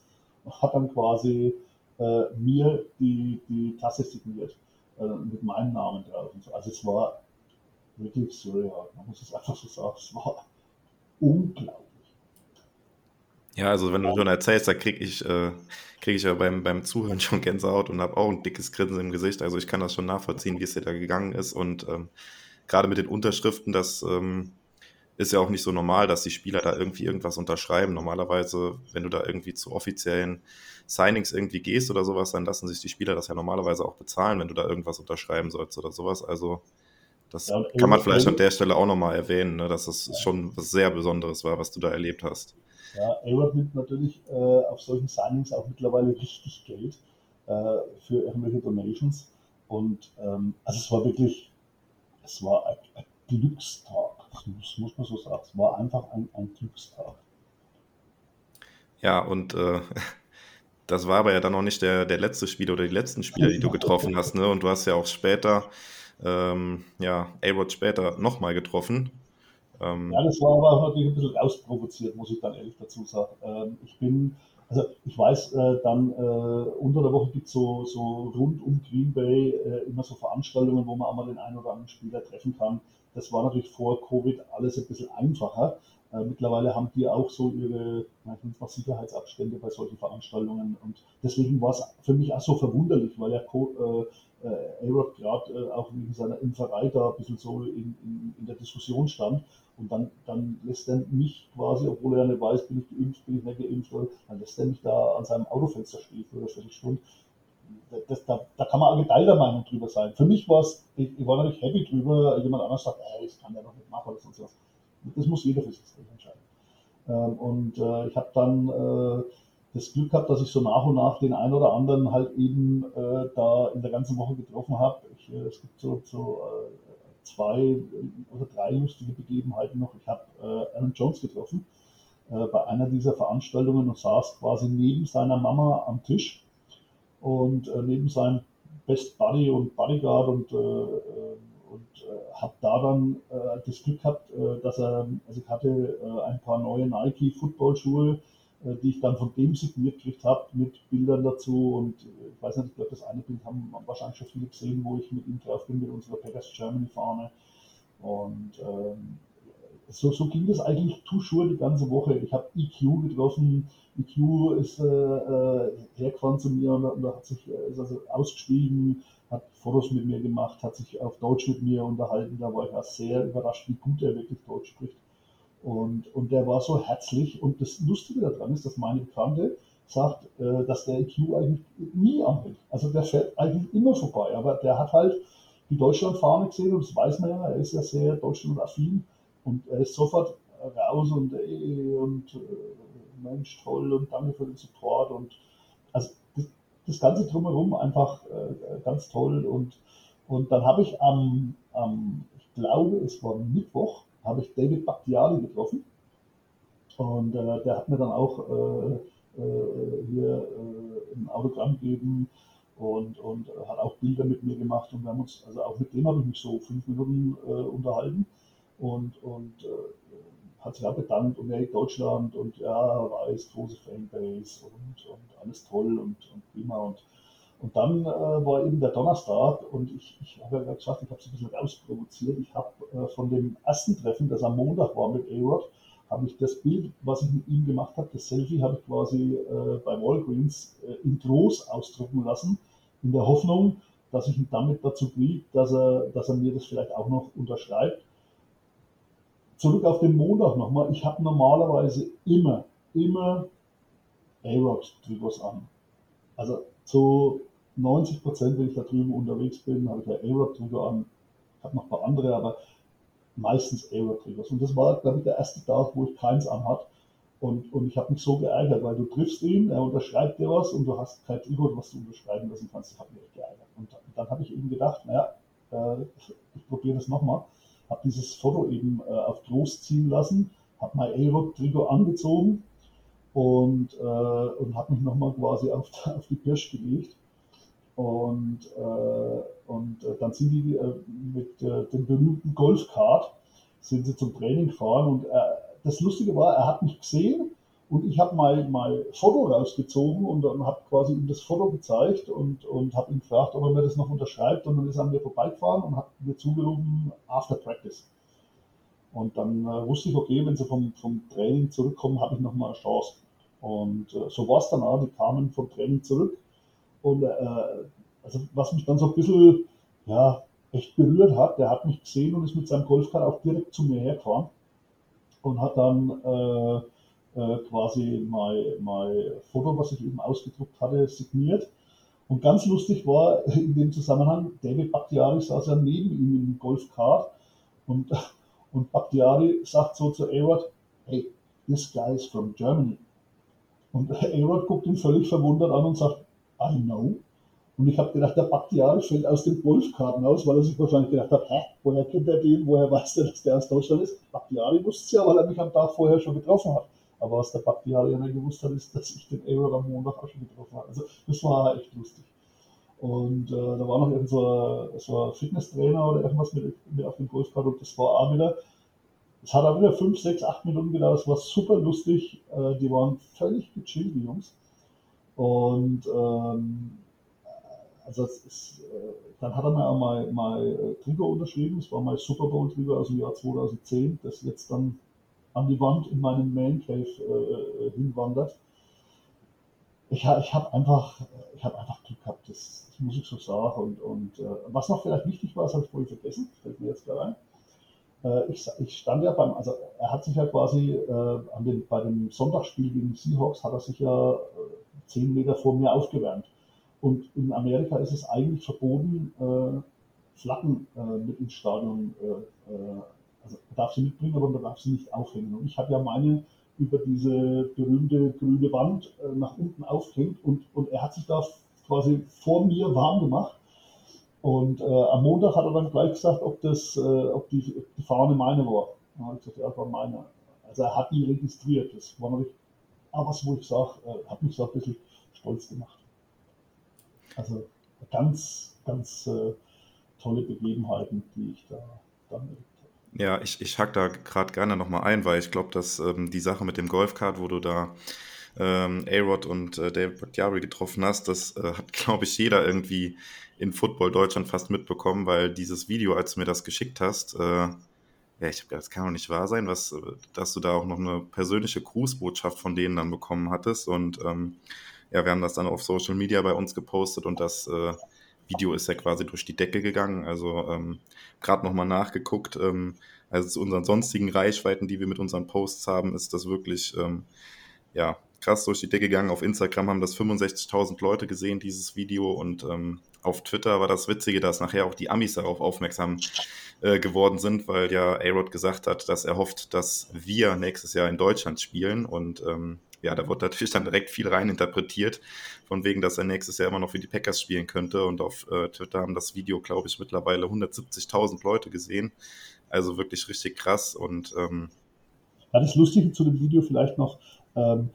Und hat dann quasi äh, mir die, die Tasse signiert äh, mit meinem Namen drauf. So. Also es war wirklich surreal. Man muss es einfach so sagen. Es war unglaublich. Ja, also wenn du schon erzählst, da kriege ich, äh, krieg ich ja beim, beim Zuhören (laughs) schon Gänsehaut und habe auch ein dickes Grinsen im Gesicht. Also ich kann das schon nachvollziehen, wie es dir da gegangen ist. Und ähm, gerade mit den Unterschriften, das ähm, ist ja auch nicht so normal, dass die Spieler da irgendwie irgendwas unterschreiben. Normalerweise, wenn du da irgendwie zu offiziellen Signings irgendwie gehst oder sowas, dann lassen sich die Spieler das ja normalerweise auch bezahlen, wenn du da irgendwas unterschreiben sollst oder sowas. Also das ja, kann man vielleicht an der Stelle auch nochmal erwähnen, ne, dass das schon was sehr Besonderes war, was du da erlebt hast. Ja, Elrod nimmt natürlich äh, auf solchen Signings auch mittlerweile richtig Geld äh, für irgendwelche Donations. Und ähm, also es war wirklich, es war ein, ein Glückstag, das muss man so sagen. Es war einfach ein, ein Glückstag. Ja, und äh, (laughs) das war aber ja dann noch nicht der, der letzte Spieler oder die letzten Spieler, die du getroffen hast. Ne? Und du hast ja auch später, ähm, ja, A-Rod später nochmal getroffen. Ähm, ja, das war aber natürlich ein bisschen ausprovoziert, muss ich dann ehrlich dazu sagen. Ähm, ich bin, also ich weiß, äh, dann äh, unter der Woche gibt es so, so rund um Green Bay äh, immer so Veranstaltungen, wo man auch mal den einen oder anderen Spieler treffen kann. Das war natürlich vor Covid alles ein bisschen einfacher. Äh, mittlerweile haben die auch so ihre mal Sicherheitsabstände bei solchen Veranstaltungen. Und deswegen war es für mich auch so verwunderlich, weil ja äh, äh, A-Rod gerade äh, auch wegen seiner Impferei da ein bisschen so in, in, in der Diskussion stand. Und dann, dann lässt er mich quasi, obwohl er nicht weiß, bin ich geimpft, bin ich nicht geimpft, dann lässt er mich da an seinem Autofenster stehen für eine Viertelstunde. Das, da, da kann man auch geteilter Meinung drüber sein. Für mich war es, ich, ich, war natürlich happy drüber, jemand anders sagt, ey, das kann der doch nicht machen oder sonst was. Das muss jeder für sich entscheiden. Ähm, und äh, ich habe dann äh, das Glück gehabt, dass ich so nach und nach den einen oder anderen halt eben äh, da in der ganzen Woche getroffen habe. Äh, es gibt so, so äh, zwei oder drei lustige Begebenheiten noch. Ich habe äh, Alan Jones getroffen äh, bei einer dieser Veranstaltungen und saß quasi neben seiner Mama am Tisch und äh, neben seinem Best Buddy und Bodyguard und, und habe da dann das Glück gehabt, dass er, also ich hatte ein paar neue Nike Football Schuhe äh, die ich dann von dem signiert gekriegt habe, mit Bildern dazu. Und äh, ich weiß nicht, ich glaube, das eine Bild haben wahrscheinlich schon viele gesehen, wo ich mit ihm drauf bin, mit unserer Pegasus Germany Fahne. Und ähm, so, so ging das eigentlich Tuschur die ganze Woche. Ich habe EQ getroffen. EQ ist äh, äh, hergefahren zu mir und, und hat sich äh, ist also ausgestiegen, hat Fotos mit mir gemacht, hat sich auf Deutsch mit mir unterhalten. Da war ich auch sehr überrascht, wie gut er wirklich Deutsch spricht. Und, und der war so herzlich. Und das Lustige daran ist, dass meine Bekannte sagt, äh, dass der IQ eigentlich nie anhält. Also der fährt eigentlich immer vorbei. Aber der hat halt die Deutschlandfahne gesehen und das weiß man ja, er ist ja sehr deutschlandaffin und er ist sofort raus und ey, und äh, Mensch, toll und danke für den Support und also das, das Ganze drumherum einfach äh, ganz toll und, und dann habe ich am, am, ich glaube, es war Mittwoch, habe ich David Bakhtiari getroffen. Und äh, der hat mir dann auch äh, äh, hier äh, ein Autogramm gegeben und, und hat auch Bilder mit mir gemacht. Und wir haben uns, also auch mit dem habe ich mich so fünf Minuten äh, unterhalten und, und äh, hat sich auch bedankt und er Deutschland und ja, weiß, große Fanbase und, und alles toll und, und prima. Und und dann äh, war eben der Donnerstag und ich, ich habe ja gesagt, ich habe es ein bisschen ausprovoziert. Ich habe äh, von dem ersten Treffen, das am Montag war mit A-Rod, habe ich das Bild, was ich mit ihm gemacht habe, das Selfie, habe ich quasi äh, bei Walgreens äh, in groß ausdrucken lassen, in der Hoffnung, dass ich ihn damit dazu kriege, dass er, dass er mir das vielleicht auch noch unterschreibt. Zurück auf den Montag nochmal. Ich habe normalerweise immer, immer A-Rod-Trikots an. Also zu 90 Prozent, wenn ich da drüben unterwegs bin, habe ich ja A-Rod-Trigger an. Ich habe noch ein paar andere, aber meistens A-Rod-Triggers. Und das war, glaube ich, der erste Tag, wo ich keins anhat. Und, und ich habe mich so geärgert, weil du triffst ihn, er unterschreibt dir was und du hast kein Trikot, was du unterschreiben lassen kannst. Ich habe mich echt geärgert. Und dann habe ich eben gedacht, naja, äh, ich probiere das nochmal. Habe dieses Foto eben äh, auf groß ziehen lassen, habe mein A-Rock-Trikot angezogen und, äh, und habe mich nochmal quasi auf, (laughs) auf die Pirsch gelegt. Und, äh, und äh, dann sind die äh, mit dem berühmten Golfkart sind sie zum Training gefahren und das Lustige war, er hat mich gesehen und ich habe mal mein Foto rausgezogen und dann habe quasi ihm das Foto gezeigt und, und habe ihn gefragt, ob er mir das noch unterschreibt. Und dann ist er an mir vorbeigefahren und hat mir zugerufen, after practice. Und dann äh, wusste ich, okay, wenn sie vom, vom Training zurückkommen, habe ich nochmal eine Chance. Und äh, so war es dann auch, die kamen vom Training zurück. Und äh, also was mich dann so ein bisschen ja, echt berührt hat, der hat mich gesehen und ist mit seinem Golfkart auch direkt zu mir hergefahren und hat dann äh, äh, quasi mein, mein Foto, was ich eben ausgedruckt hatte, signiert. Und ganz lustig war in dem Zusammenhang, David Bakhtiari saß ja neben ihm im Golfkart und, (laughs) und Bakhtiari sagt so zu Arod, hey, this guy is from Germany. Und (laughs) Arod guckt ihn völlig verwundert an und sagt, I know. Und ich habe gedacht, der Bakhtiari fällt aus den Golfkarten aus, weil er sich wahrscheinlich gedacht hat, hä, woher kennt er den, woher weiß der, dass der aus Deutschland ist? Bakhtiari wusste es ja, weil er mich am Tag vorher schon getroffen hat. Aber was der Bakhtiari ja nicht gewusst hat, ist, dass ich den Error am Montag auch schon getroffen habe. Also das war echt lustig. Und äh, da war noch irgend so, so ein Fitnesstrainer oder irgendwas mit, mit auf dem Golfkart und das war auch wieder, es hat auch wieder 5, 6, 8 Minuten gedauert, es war super lustig, äh, die waren völlig gechillt, die Jungs. Und ähm, also ist, äh, dann hat er mir auch mal, mal äh, Trigger unterschrieben, das war mein Super Bowl Trigger aus dem Jahr 2010, das jetzt dann an die Wand in meinem Man Cave äh, äh hinwandert. Ich, ich habe einfach, habe einfach Glück gehabt, das, das, muss ich so sagen. Und, und äh, was noch vielleicht wichtig war, das habe ich vorhin vergessen, fällt mir jetzt gerade ein. Äh, ich, ich, stand ja beim, also er hat sich ja quasi äh, an den, bei dem Sonntagsspiel gegen Seahawks hat er sich ja zehn Meter vor mir aufgewärmt. Und in Amerika ist es eigentlich verboten, äh, Flaggen äh, mit ins Stadion, äh, äh, also man darf sie mitbringen, aber man darf sie nicht aufhängen. Und ich habe ja meine über diese berühmte grüne Wand äh, nach unten aufgehängt und, und er hat sich da quasi vor mir warm gemacht. Und äh, am Montag hat er dann gleich gesagt, ob, das, ob die, die Fahne meine war. Dann habe ich gesagt, ja, war meine. Also er hat die registriert. Das war natürlich was, wo ich sage, hat mich so ein bisschen stolz gemacht. Also ganz, ganz äh, tolle Begebenheiten, die ich da dann erlebt habe. Ja, ich, ich hack da gerade gerne nochmal ein, weil ich glaube, dass ähm, die Sache mit dem Golfkart, wo du da ähm, A-Rod und äh, David Bakhtiari getroffen hast, das äh, hat, glaube ich, jeder irgendwie in Football Deutschland fast mitbekommen, weil dieses Video, als du mir das geschickt hast, äh, ja, ich habe das kann doch nicht wahr sein, was, äh, dass du da auch noch eine persönliche Grußbotschaft von denen dann bekommen hattest und ähm, ja, wir haben das dann auf Social Media bei uns gepostet und das äh, Video ist ja quasi durch die Decke gegangen. Also ähm, gerade nochmal nachgeguckt. Ähm, also zu unseren sonstigen Reichweiten, die wir mit unseren Posts haben, ist das wirklich ähm, ja, krass durch die Decke gegangen. Auf Instagram haben das 65.000 Leute gesehen, dieses Video. Und ähm, auf Twitter war das Witzige, dass nachher auch die Amis darauf aufmerksam äh, geworden sind, weil ja A-Rod gesagt hat, dass er hofft, dass wir nächstes Jahr in Deutschland spielen. Und ähm, ja, da wird natürlich dann direkt viel rein interpretiert, von wegen, dass er nächstes Jahr immer noch für die Packers spielen könnte. Und auf äh, Twitter haben das Video, glaube ich, mittlerweile 170.000 Leute gesehen. Also wirklich richtig krass. Und ähm, ja, das Lustige zu dem Video vielleicht noch, ähm,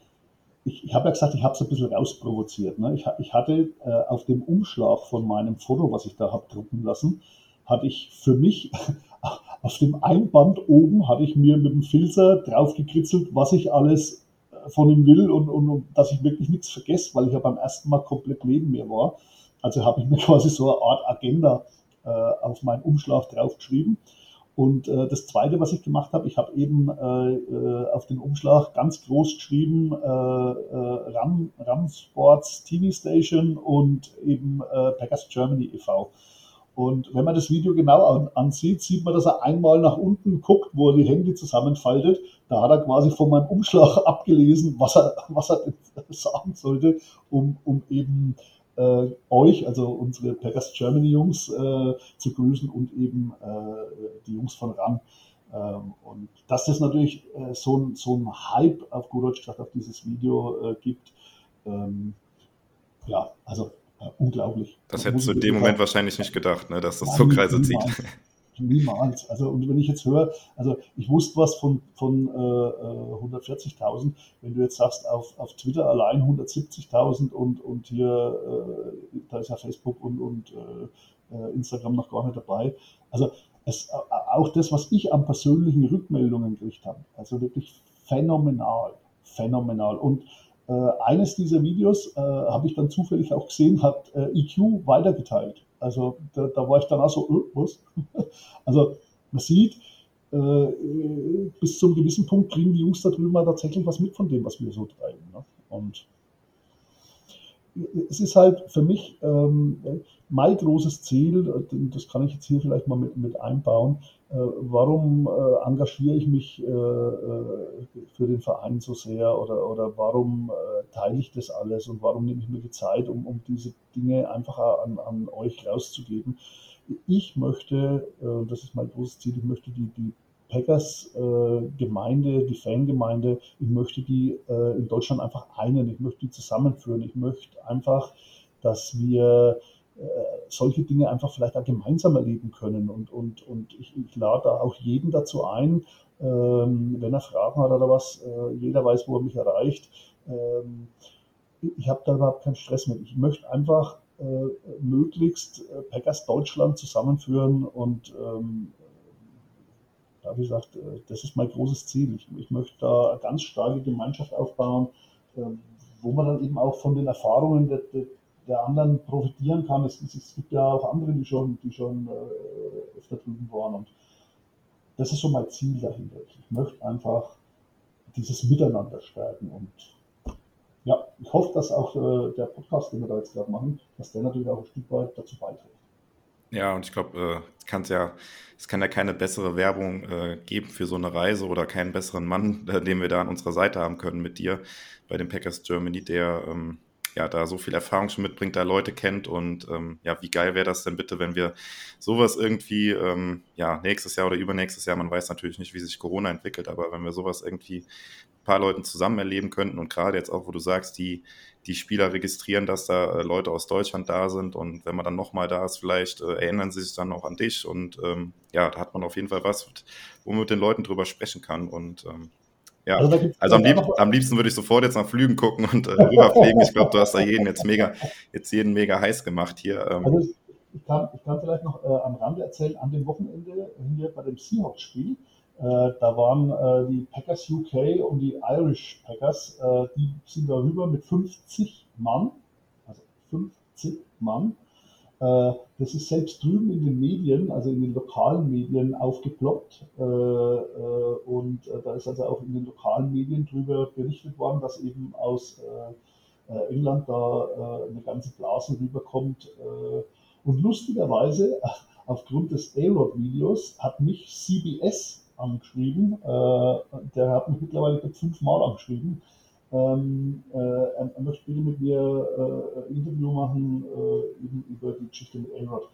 ich, ich habe ja gesagt, ich habe es ein bisschen rausprovoziert. Ne? Ich, ich hatte äh, auf dem Umschlag von meinem Foto, was ich da habe drucken lassen, hatte ich für mich (laughs) auf dem Einband oben, hatte ich mir mit dem Filzer draufgekritzelt, was ich alles von ihm will und, und, und dass ich wirklich nichts vergesse, weil ich ja beim ersten Mal komplett neben mir war. Also habe ich mir (laughs) quasi so eine Art Agenda äh, auf meinen Umschlag draufgeschrieben. Und äh, das Zweite, was ich gemacht habe, ich habe eben äh, äh auf den Umschlag ganz groß geschrieben, äh, äh, Ram, Ram Sports TV Station und eben äh, Packers Germany e.V. Und wenn man das Video genau an, ansieht, sieht man, dass er einmal nach unten guckt, wo er die Hände zusammenfaltet. Da hat er quasi von meinem Umschlag (laughs) abgelesen, was er, was er (laughs) sagen sollte, um, um eben äh, euch, also unsere Packers Germany Jungs, äh, zu grüßen und eben äh, die Jungs von RAN Ähm, und dass das natürlich äh, so ein, so ein Hype auf gut Deutsch gesagt auf dieses Video äh, gibt, ähm, ja, also unglaublich. Das hättest du in dem Moment wahrscheinlich nicht gedacht, ne, dass das so Kreise zieht. Niemals. Also, und wenn ich jetzt höre, also ich wusste was von, von äh, 140.000, wenn du jetzt sagst, auf, auf Twitter allein 170.000 und, und hier, äh, da ist ja Facebook und, und äh, Instagram noch gar nicht dabei. Also es, auch das, was ich an persönlichen Rückmeldungen gekriegt habe, also wirklich phänomenal, phänomenal. Und äh, eines dieser Videos äh, habe ich dann zufällig auch gesehen, hat äh, EQ weitergeteilt. Also da, da, war ich dann auch so, äh, was? (laughs) also man sieht, äh, bis zu einem gewissen Punkt kriegen die Jungs da drüben mal tatsächlich was mit von dem, was wir so treiben. Ne? Und es ist halt für mich ähm, mein großes Ziel, das kann ich jetzt hier vielleicht mal mit, mit einbauen, äh, warum äh, engagiere ich mich äh, äh für den Verein so sehr oder, oder warum äh, teile ich das alles und warum nehme ich mir die Zeit, um, um diese Dinge einfach an, an euch rauszugeben. Ich möchte, äh, das ist mein großes Ziel, ich möchte die, die Packers-Gemeinde, die Fangemeinde, ich möchte die äh, in Deutschland einfach einen, ich möchte die zusammenführen, ich möchte einfach, dass wir äh, solche Dinge einfach vielleicht auch gemeinsam erleben können. Und, und, und ich, ich lade auch jeden dazu ein, ähm, wenn er Fragen hat oder was, äh, jeder weiß, wo er mich erreicht. Ähm, ich habe da überhaupt keinen Stress mit. Ich möchte einfach äh, möglichst äh, Packers Deutschland zusammenführen und ähm, ja, wie gesagt, äh, das ist mein großes Ziel. Ich, ich möchte da eine ganz starke Gemeinschaft aufbauen, äh, wo man dann eben auch von den Erfahrungen der, der, der anderen profitieren kann. Es, es, gibt ja auch andere, die schon, die schon äh, öfter drüben waren. Und das ist so mein Ziel dahinter. Ich möchte einfach dieses Miteinander stärken. Und ja, ich hoffe, dass auch äh, der Podcast, den wir da jetzt gerade machen, dass der natürlich auch ein Stück weit dazu beiträgt. Ja, und ich glaube, äh, ja, es kann ja keine bessere Werbung äh, geben für so eine Reise oder keinen besseren Mann, (laughs) äh, den wir da an unserer Seite haben können mit dir bei den Packers Germany, der ähm, ja da so viel Erfahrung schon mitbringt, da Leute kennt. Und ähm, ja, wie geil wäre das denn bitte, wenn wir sowas irgendwie ähm, ja nächstes Jahr oder übernächstes Jahr, man weiß natürlich nicht, wie sich Corona entwickelt, aber wenn wir sowas irgendwie paar Leuten zusammen erleben könnten und gerade jetzt auch, wo du sagst, die, die Spieler registrieren, dass da äh, Leute aus Deutschland da sind und wenn man dann nochmal da ist, vielleicht äh, erinnern sie sich dann auch an dich und ähm, ja, da hat man auf jeden Fall was, wo man mit den Leuten drüber sprechen kann und ähm, ja, also, also am, lieb am, liebsten würde ich sofort jetzt nach Flügen gucken und äh, rüberfliegen. Ich glaube, du hast da jeden jetzt mega, jetzt jeden mega heiß gemacht hier. Ähm. Also ich kann, ich kann vielleicht noch äh, am Rande erzählen, an dem Wochenende hier bei dem Seahawks-Spiel, äh, da waren äh, die Packers UK und die Irish Packers, äh, die sind da rüber mit 50 Mann, also 50 Mann. das ist selbst drüben in den Medien, also in den lokalen Medien aufgeploppt. und da ist also auch in den lokalen Medien drüber berichtet worden, dass eben aus England da eine ganze Blase rüberkommt. und lustigerweise, (laughs) aufgrund des A-Rod-Videos, hat mich CBS angeschrieben. Äh, der hat mich mittlerweile fünfmal angeschrieben. Ähm, äh, er, möchte bitte mit mir äh, ein Interview machen äh, über die Geschichte mit A-Rod.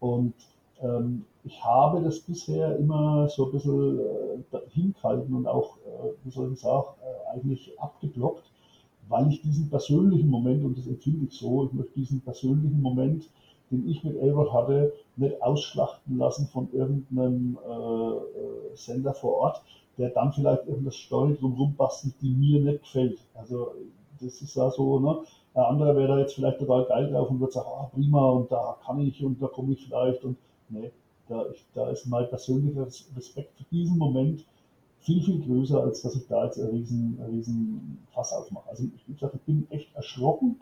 Und ähm, ich habe das bisher immer so ein bisschen äh, hingehalten und auch, äh, wie soll ich sagen, eigentlich abgeblockt, weil ich diesen persönlichen Moment, und das empfinde ich so, ich möchte diesen persönlichen Moment den ich mit Elbert hatte, nicht ausschlachten lassen von irgendeinem äh, Sender vor Ort, der dann vielleicht irgendeine Story drumherum bastelt, die mir nicht gefällt. Also das ist ja so, ne? Der andere wäre da jetzt vielleicht total geil drauf und würde sagen, ah, prima, und da kann ich und da komme ich vielleicht und nee, da, ich, da ist mein persönlicher Respekt für diesen Moment viel, viel größer, als dass ich da jetzt einen riesen, riesen Fass aufmache. Also ich, ich bin echt erschrocken,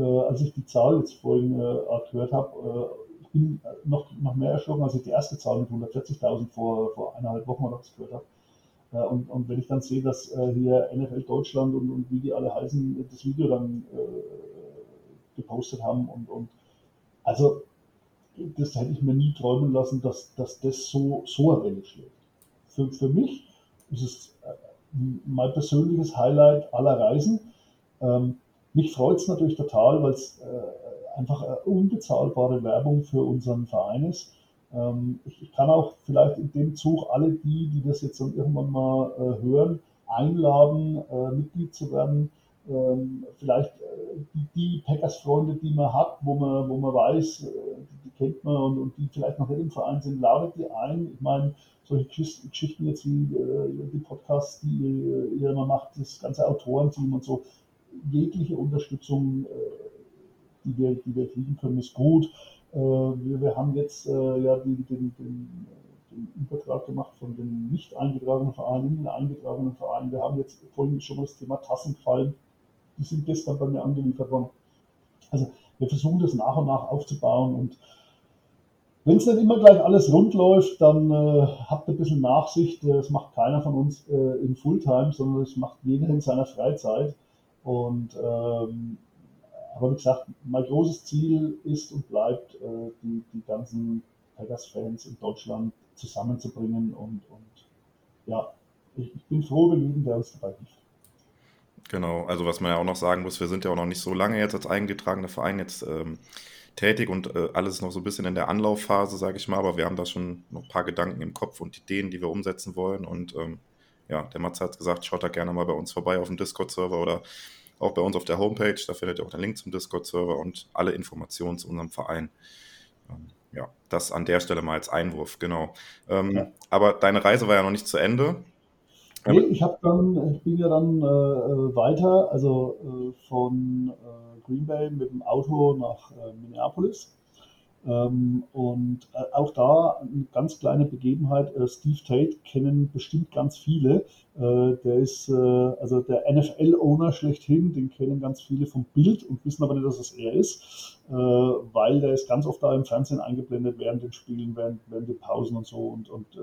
als ich die Zahl jetzt vorhin äh, gehört habe, äh, ich bin noch, noch mehr erschrocken, als ich die erste Zahl mit 140.000 vor, vor eineinhalb Wochen oder was gehört habe. Äh, und, und wenn ich dann sehe, dass äh, hier NFL Deutschland und, und wie die alle heißen, das Video dann äh, gepostet haben und, und also das hätte ich mir nie träumen lassen, dass, dass das so, so eine Welle schlägt. Für, für mich ist es mein persönliches Highlight aller Reisen. Ähm, mich freut es natürlich total, weil es äh, einfach eine unbezahlbare Werbung für unseren Verein ist. Äh, Ähm, ich, ich, kann auch vielleicht in dem Zug alle die, die das jetzt dann irgendwann mal äh, hören, einladen, äh, Mitglied zu werden. Ähm, vielleicht äh, die, die Packers-Freunde, die man hat, wo man, wo man weiß, äh, die, die, kennt man und, und, die vielleicht noch nicht im Verein sind, ladet die ein. Ich meine, solche Geschichten jetzt wie äh, die Podcasts, die ihr, ihr immer macht, das ganze Autorenteam und so, jegliche Unterstützung, äh, die, wir, die wir kriegen können, ist gut. Äh, wir, wir haben jetzt äh, ja den, den, den, den, Übertrag gemacht von den nicht eingetragenen Vereinen in den eingetragenen Vereinen. Wir haben jetzt vorhin schon das Thema Tassen gefallen. Die sind gestern bei mir angeliefert worden. Also wir versuchen das nach und nach aufzubauen und wenn es nicht immer gleich alles rund läuft, dann äh, habt ein bisschen Nachsicht. Das macht keiner von uns äh, in Fulltime, sondern das macht jeder in seiner Freizeit. Und ähm, aber wie gesagt, mein großes Ziel ist und bleibt, äh, die, die ganzen Packers-Fans in Deutschland zusammenzubringen. Und, und ja, ich, ich bin froh, wenn jeden, der uns dabei hilft. Genau, also was man ja auch noch sagen muss, wir sind ja auch noch nicht so lange jetzt als eingetragener Verein jetzt ähm, tätig und äh, alles noch so ein bisschen in der Anlaufphase, sage ich mal, aber wir haben da schon noch ein paar Gedanken im Kopf und Ideen, die wir umsetzen wollen. Und ähm, ja, der Matze hat gesagt, schaut da gerne mal bei uns vorbei auf dem Discord-Server oder auch bei uns auf der Homepage. Da findet ihr auch den Link zum Discord-Server und alle Informationen zu unserem Verein. Ähm, ja, das an der Stelle mal als Einwurf, genau. Ähm, ja. Aber deine Reise war ja noch nicht zu Ende. Nee, ich habe dann, ich bin ja dann äh, äh weiter, also äh, von äh, Green Bay mit dem Auto nach äh, Minneapolis. Ähm, und äh, auch da eine ganz kleine Begebenheit. Äh, Steve Tate kennen bestimmt ganz viele. Äh, der ist äh, also der NFL-Owner schlechthin, den kennen ganz viele vom Bild und wissen aber nicht, dass es er ist, äh, weil der ist ganz oft da im Fernsehen eingeblendet während den Spielen, während, während den Pausen und so. Und, und äh,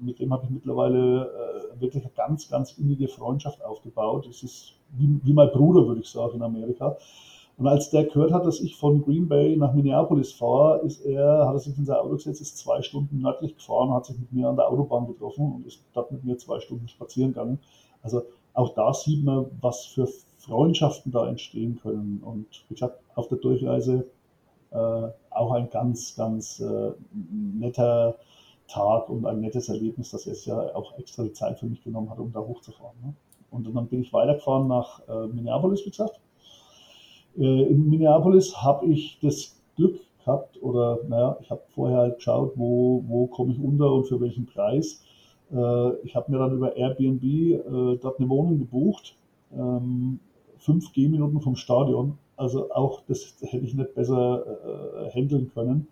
mit dem habe ich mittlerweile wirklich eine ganz, ganz innige Freundschaft aufgebaut. Es ist wie, wie mein Bruder, würde ich sagen, in Amerika. Und als der gehört hat, dass ich von Green Bay nach Minneapolis fahre, ist er, hat er sich in sein Auto gesetzt, ist zwei Stunden nördlich gefahren, hat sich mit mir an der Autobahn getroffen und ist dort mit mir zwei Stunden spazieren gegangen. Also auch da sieht man, was für Freundschaften da entstehen können. Und wie gesagt, auf der Durchreise äh, auch ein ganz, ganz äh, netter Tag und ein nettes Erlebnis, dass er es ja auch extra die Zeit für mich genommen hat, um da hochzufahren. Ne? Und dann bin ich weitergefahren nach äh, Minneapolis, wie gesagt in Minneapolis habe ich das Glück gehabt, oder naja, ich habe vorher halt geschaut, wo, wo komme ich unter und für welchen Preis. Äh, ich habe mir dann über Airbnb äh, dort eine Wohnung gebucht, ähm, fünf Gehminuten vom Stadion. Also auch das hätte ich nicht besser äh, handeln können.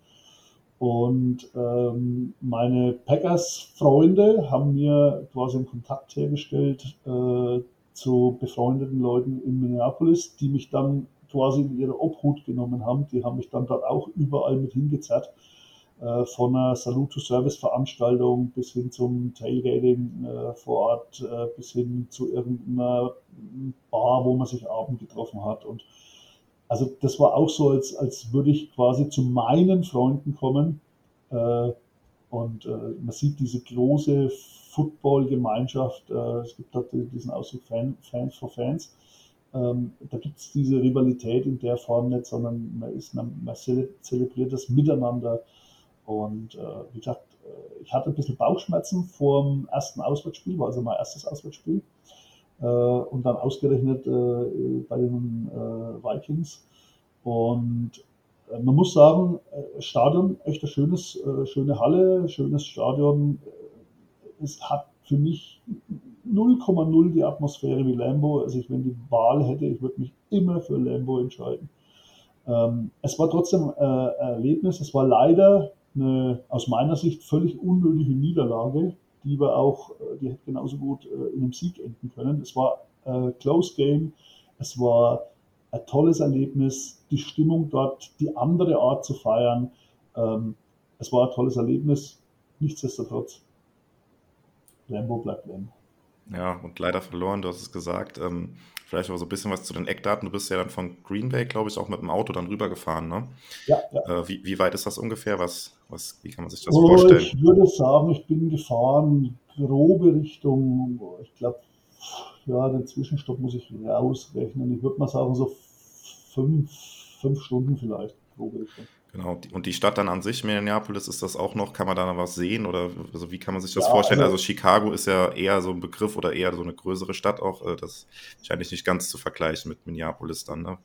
Und ähm, meine Packers-Freunde haben mir quasi einen Kontakt hergestellt äh, zu befreundeten Leuten in Minneapolis, die mich dann quasi in ihre Obhut genommen haben. Die haben mich dann dort auch überall mit hingezerrt. Äh, von einer Salute-to-Service-Veranstaltung bis hin zum Tailgating äh, vor Ort, äh, bis hin zu irgendeiner Bar, wo man sich abend getroffen hat. Und also das war auch so, als, als würde ich quasi zu meinen Freunden kommen. Und man sieht diese große Football-Gemeinschaft. Es gibt dort diesen Ausdruck Fan, Fans for Fans. Ähm, da gibt es diese Rivalität in der Form nicht, sondern man, ist, man, man zelebriert das miteinander. Und äh, wie gesagt, äh, ich hatte ein bisschen Bauchschmerzen vor dem ersten Auswärtsspiel, war also mein erstes Auswärtsspiel. Äh, und dann ausgerechnet äh, bei den äh, Vikings. Und äh, man muss sagen, Stadion, echt ein schönes, schöne Halle, schönes Stadion. Es hat für mich 0,0 die Atmosphäre wie Lambo. Also ich, wenn die Wahl hätte, ich würde mich immer für Lambo entscheiden. Ähm, es war trotzdem äh, ein Erlebnis. Es war leider eine aus meiner Sicht völlig unnötige Niederlage, die wir auch, äh, die hätte genauso gut äh, in einem Sieg enden können. Es war ein Close Game. Es war ein tolles Erlebnis. Die Stimmung dort, die andere Art zu feiern. Ähm, es war ein tolles Erlebnis. Nichtsdestotrotz, Lambo bleibt Lambo. Ja, und leider verloren, du hast es gesagt. Ähm, vielleicht auch so ein bisschen was zu den Eckdaten. Du bist ja dann von Green Bay, glaube ich, auch mit dem Auto dann rübergefahren, ne? Ja, ja. Äh, wie, wie weit ist das ungefähr? Was, was, wie kann man sich das oh, vorstellen? Ich würde sagen, ich bin gefahren, grobe Richtung, ich glaube, ja, den Zwischenstopp muss ich rausrechnen. Ich würde mal sagen, so fünf, fünf Stunden vielleicht, grobe Richtung. Genau, und die Stadt dann an sich, Minneapolis, ist das auch noch, kann man da noch was sehen oder also wie kann man sich das ja, vorstellen? Also, also, Chicago ist ja eher so ein Begriff oder eher so eine größere Stadt auch, äh, das ist wahrscheinlich nicht ganz zu vergleichen mit Minneapolis dann, ne?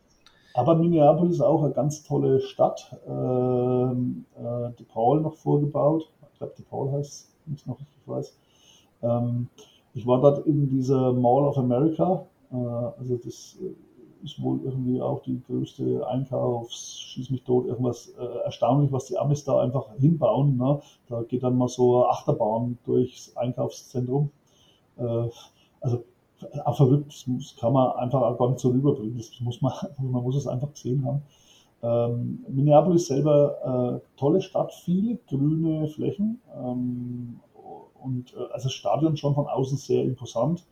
Aber Minneapolis ist auch eine ganz tolle Stadt. Ähm, äh, die Paul noch vorgebaut. Ich glaube, die Paul heißt, wenn ich noch richtig weiß. Ähm, ich war dort in dieser Mall of America. Äh, also das ist wohl irgendwie auch die größte Einkaufs, schieß mich tot, irgendwas äh, erstaunlich, was die Amis da einfach hinbauen. Ne? Da geht dann mal so eine Achterbahn durchs Einkaufszentrum. Äh, also auch verrückt, das kann man einfach auch gar nicht so rüberbringen. Das muss man, (laughs) man muss es einfach gesehen haben. Ähm, Minneapolis selber äh, tolle Stadt, viele grüne Flächen ähm, und äh, also das Stadion schon von außen sehr imposant.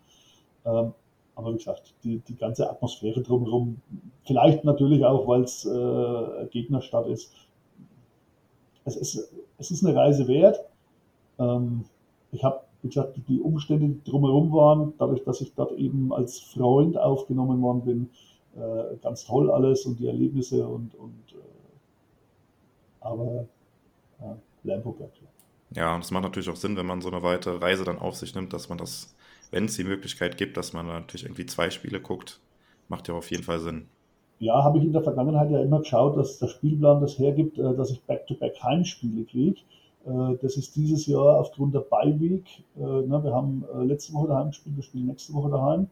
Ähm, aber wie gesagt, die, die ganze Atmosphäre drumherum, vielleicht natürlich auch, weil es äh, Gegnerstadt ist. Es, ist. es ist eine Reise wert. Ähm, ich habe, wie gesagt, die Umstände, die drumherum waren, dadurch, dass ich dort eben als Freund aufgenommen worden bin, äh, ganz toll alles und die Erlebnisse und, und äh, aber ja, Lambo bleibt ja. und es macht natürlich auch Sinn, wenn man so eine weitere Reise dann auf sich nimmt, dass man das wenn es die Möglichkeit gibt, dass man natürlich irgendwie zwei Spiele guckt, macht ja auf jeden Fall Sinn. Ja, habe ich in der Vergangenheit ja immer geschaut, dass der Spielplan das hergibt, äh, dass ich Back-to-Back Heimspiele kriege. Äh, das ist dieses Jahr aufgrund der Bye-Week. Äh, wir haben letzte Woche daheim gespielt, wir spielen nächste Woche daheim.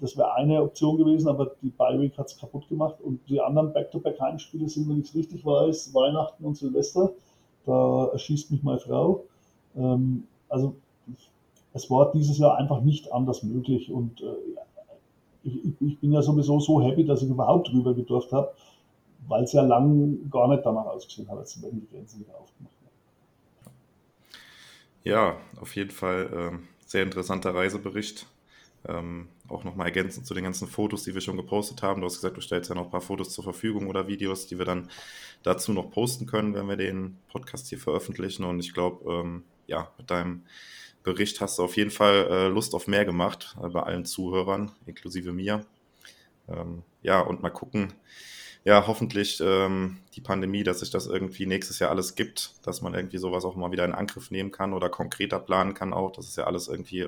Das wäre eine Option gewesen, aber die Bye-Week hat es kaputt gemacht. Und die anderen Back-to-Back Heimspiele sind, wenn ich es richtig weiß, Weihnachten und Silvester. Da erschießt mich meine Frau. Ähm, also es war dieses Jahr einfach nicht anders möglich und äh, ich, ich, bin ja sowieso so happy, dass ich überhaupt drüber gedurft habe, weil es ja lang gar nicht danach ausgesehen hat, als wenn die Grenzen wieder aufgemacht werden. Ja, auf jeden Fall äh, sehr interessanter Reisebericht. Ähm, auch nochmal ergänzend zu den ganzen Fotos, die wir schon gepostet haben. Du hast gesagt, du stellst ja noch ein paar Fotos zur Verfügung oder Videos, die wir dann dazu noch posten können, wenn wir den Podcast hier veröffentlichen. Und ich glaube, ähm, ja, mit deinem Bericht hast du auf jeden Fall äh, Lust auf mehr gemacht äh, bei allen Zuhörern, inklusive mir. Ähm, ja, und mal gucken, ja, hoffentlich ähm, die Pandemie, dass sich das irgendwie nächstes Jahr alles gibt, dass man irgendwie sowas auch mal wieder in Angriff nehmen kann oder konkreter planen kann auch. Das ist ja alles irgendwie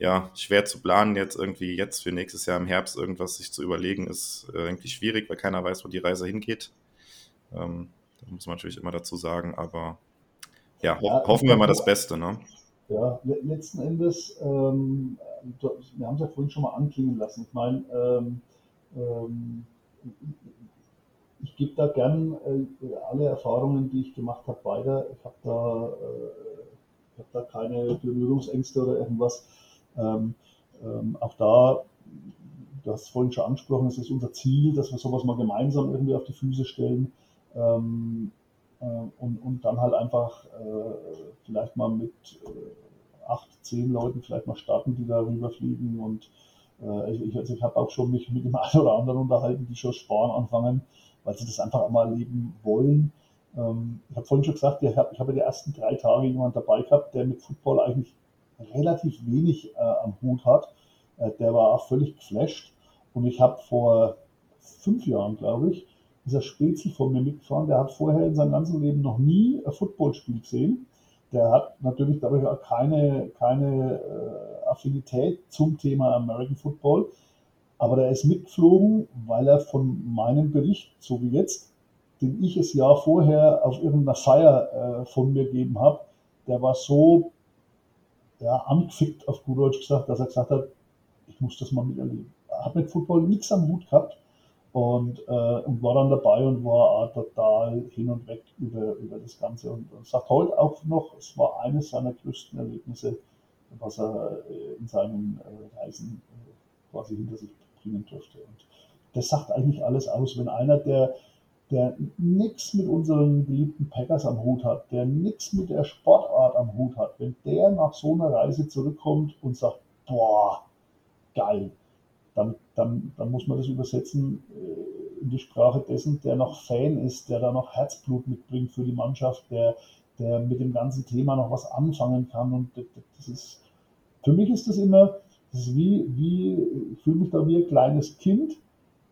ja, schwer zu planen, jetzt irgendwie jetzt für nächstes Jahr im Herbst irgendwas sich zu überlegen, ist äh, irgendwie schwierig, weil keiner weiß, wo die Reise hingeht. Ähm, da muss man natürlich immer dazu sagen, aber ja, ja hoffen wir mal das Beste, ne? Ja, letzten Endes, ähm, wir haben es ja vorhin schon mal anklingen lassen. Ich meine, ähm, ähm, ich gebe da gern äh, alle Erfahrungen, die ich gemacht habe, weiter. Ich habe da, äh, hab da keine Berührungsängste oder irgendwas. Ähm, ähm, auch da, du hast es vorhin schon angesprochen, es ist unser Ziel, dass wir sowas mal gemeinsam irgendwie auf die Füße stellen. Ähm, äh, und, und dann halt einfach äh, vielleicht mal mit äh, acht, zehn Leuten vielleicht mal starten, die da rüberfliegen und ich, also ich habe auch schon mich mit dem (laughs) einen oder anderen unterhalten, die schon sparen anfangen, weil sie das einfach einmal erleben wollen. Ähm, ich habe vorhin schon gesagt, ich habe, ich habe die ersten drei Tage jemanden dabei gehabt, der mit Football eigentlich relativ wenig äh, am Hut hat. Äh, der war auch völlig geflasht. Und ich habe vor fünf Jahren, glaube ich, dieser Spezi von mir mitgefahren, der hat vorher in seinem ganzen Leben noch nie ein Footballspiel gesehen. Der hat natürlich dadurch auch keine, keine äh, Affinität zum Thema American Football. Aber der ist mitgeflogen, weil er von meinem Bericht, so wie jetzt, den ich das Jahr vorher auf irgendeiner Feier äh, von mir gegeben habe, der war so ja, angefickt, auf gut Deutsch gesagt, dass er gesagt hat, ich muss das mal miterleben. Er hat mit Football nichts am Hut gehabt und, äh, und war dann dabei und war total hin und weg über, über das Ganze und, und sagt heute auch noch, es war eines seiner größten Erlebnisse, was er äh, in seinen äh, Reisen äh, quasi hinter sich bringen durfte. Und das sagt eigentlich alles aus, wenn einer, der, der nichts mit unseren geliebten Packers am Hut hat, der nichts mit der Sportart am Hut hat, wenn der nach so einer Reise zurückkommt und sagt, boah, geil, dann, dann, dann muss man das übersetzen äh, in die Sprache dessen, der noch Fan ist, der da noch Herzblut mitbringt für die Mannschaft, der, der mit dem ganzen Thema noch was anfangen kann. Und das ist, für mich ist das immer, das ist wie, wie, ich fühle mich da wie ein kleines Kind,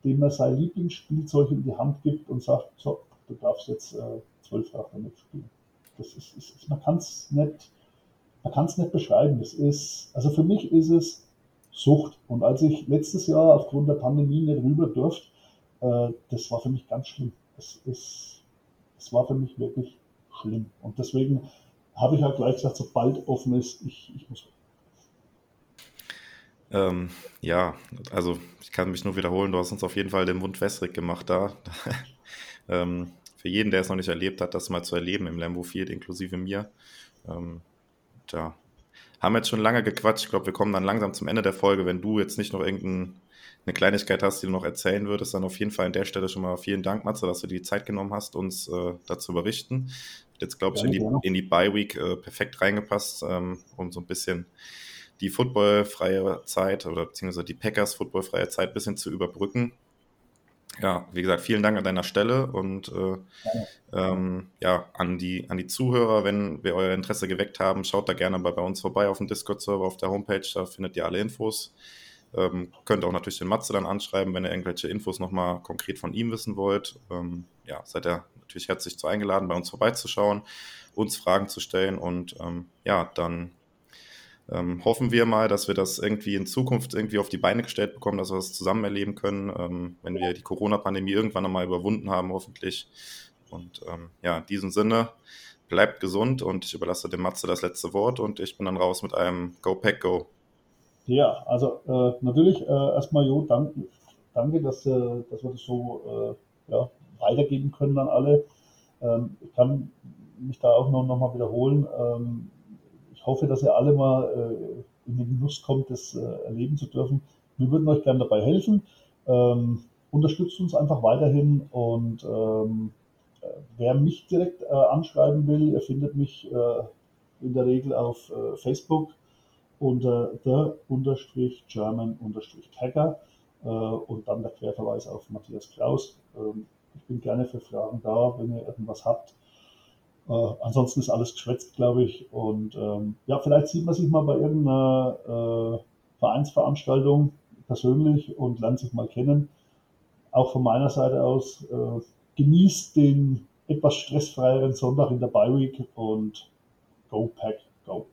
dem man sein Lieblingsspielzeug in die Hand gibt und sagt, so, du darfst jetzt äh, zwölf Tage mitspielen. Das ist, ist man kann es nicht, man kann es nicht beschreiben. Es ist, also für mich ist es Sucht. Und als ich letztes Jahr aufgrund der Pandemie nicht rüber durfte, äh, das war für mich ganz schlimm. Das ist, das war für mich wirklich schlimm. Und deswegen habe ich halt gleich gesagt, sobald offen ist, ich, ich muss. Ähm, ja, also ich kann mich nur wiederholen, du hast uns auf jeden Fall den Mund wässrig gemacht da. (laughs) ähm, für jeden, der es noch nicht erlebt hat, das mal zu erleben im Lambo Field, inklusive mir. Ähm, da haben wir jetzt schon lange gequatscht. Ich glaube, wir kommen dann langsam zum Ende der Folge. Wenn du jetzt nicht noch irgendeine Kleinigkeit hast, die du noch erzählen würdest, dann auf jeden Fall an der Stelle schon mal vielen Dank, Matze, dass du die Zeit genommen hast, uns äh, dazu berichten. Jetzt, glaube ich, in die, in die Bye-Week äh, perfekt reingepasst, ähm, um so ein bisschen die footballfreie Zeit oder beziehungsweise die Packers footballfreie Zeit ein bisschen zu überbrücken. Ja, wie gesagt, vielen Dank an deiner Stelle und äh, ähm, ja, an die, an die Zuhörer, wenn wir euer Interesse geweckt haben, schaut da gerne bei, bei uns vorbei auf dem Discord-Server, auf der Homepage, da findet ihr alle Infos. Ähm, könnt auch natürlich den Matze dann anschreiben, wenn ihr irgendwelche Infos nochmal konkret von ihm wissen wollt. Ähm, ja, seid ihr natürlich herzlich zu eingeladen, bei uns vorbeizuschauen, uns Fragen zu stellen und ähm, ja, dann ähm, hoffen wir mal, dass wir das irgendwie in Zukunft irgendwie auf die Beine gestellt bekommen, dass wir das zusammen erleben können, ähm, wenn wir die Corona-Pandemie irgendwann einmal überwunden haben, hoffentlich. Und ähm, ja, in diesem Sinne, bleibt gesund und ich überlasse dem Matze das letzte Wort und ich bin dann raus mit einem Go Pack Go. Ja, also äh, natürlich äh, erstmal Jo, danke, danke dass, äh, dass wir das so äh, ja, weitergeben können an alle. Ähm, ich kann mich da auch noch, noch mal wiederholen. Ähm, hoffe, dass ihr alle mal äh, in den Genuss kommt, das äh, erleben zu dürfen. Wir würden euch gerne dabei helfen. Ähm, unterstützt uns einfach weiterhin und ähm, äh, wer mich direkt äh, anschreiben will, ihr findet mich äh, in der Regel auf äh, Facebook unter the-german-hacker und dann der Querverweis auf Matthias Klaus. Ähm, ich bin gerne für Fragen da, wenn ihr irgendwas habt. Äh, ansonsten ist alles geschwätzt, glaube ich. Und ähm, ja, vielleicht sieht man sich mal bei irgendeiner äh, Vereinsveranstaltung persönlich und lernt sich mal kennen. Auch von meiner Seite aus, äh, genießt den etwas stressfreieren Sonntag in der Bye Week und go pack, go.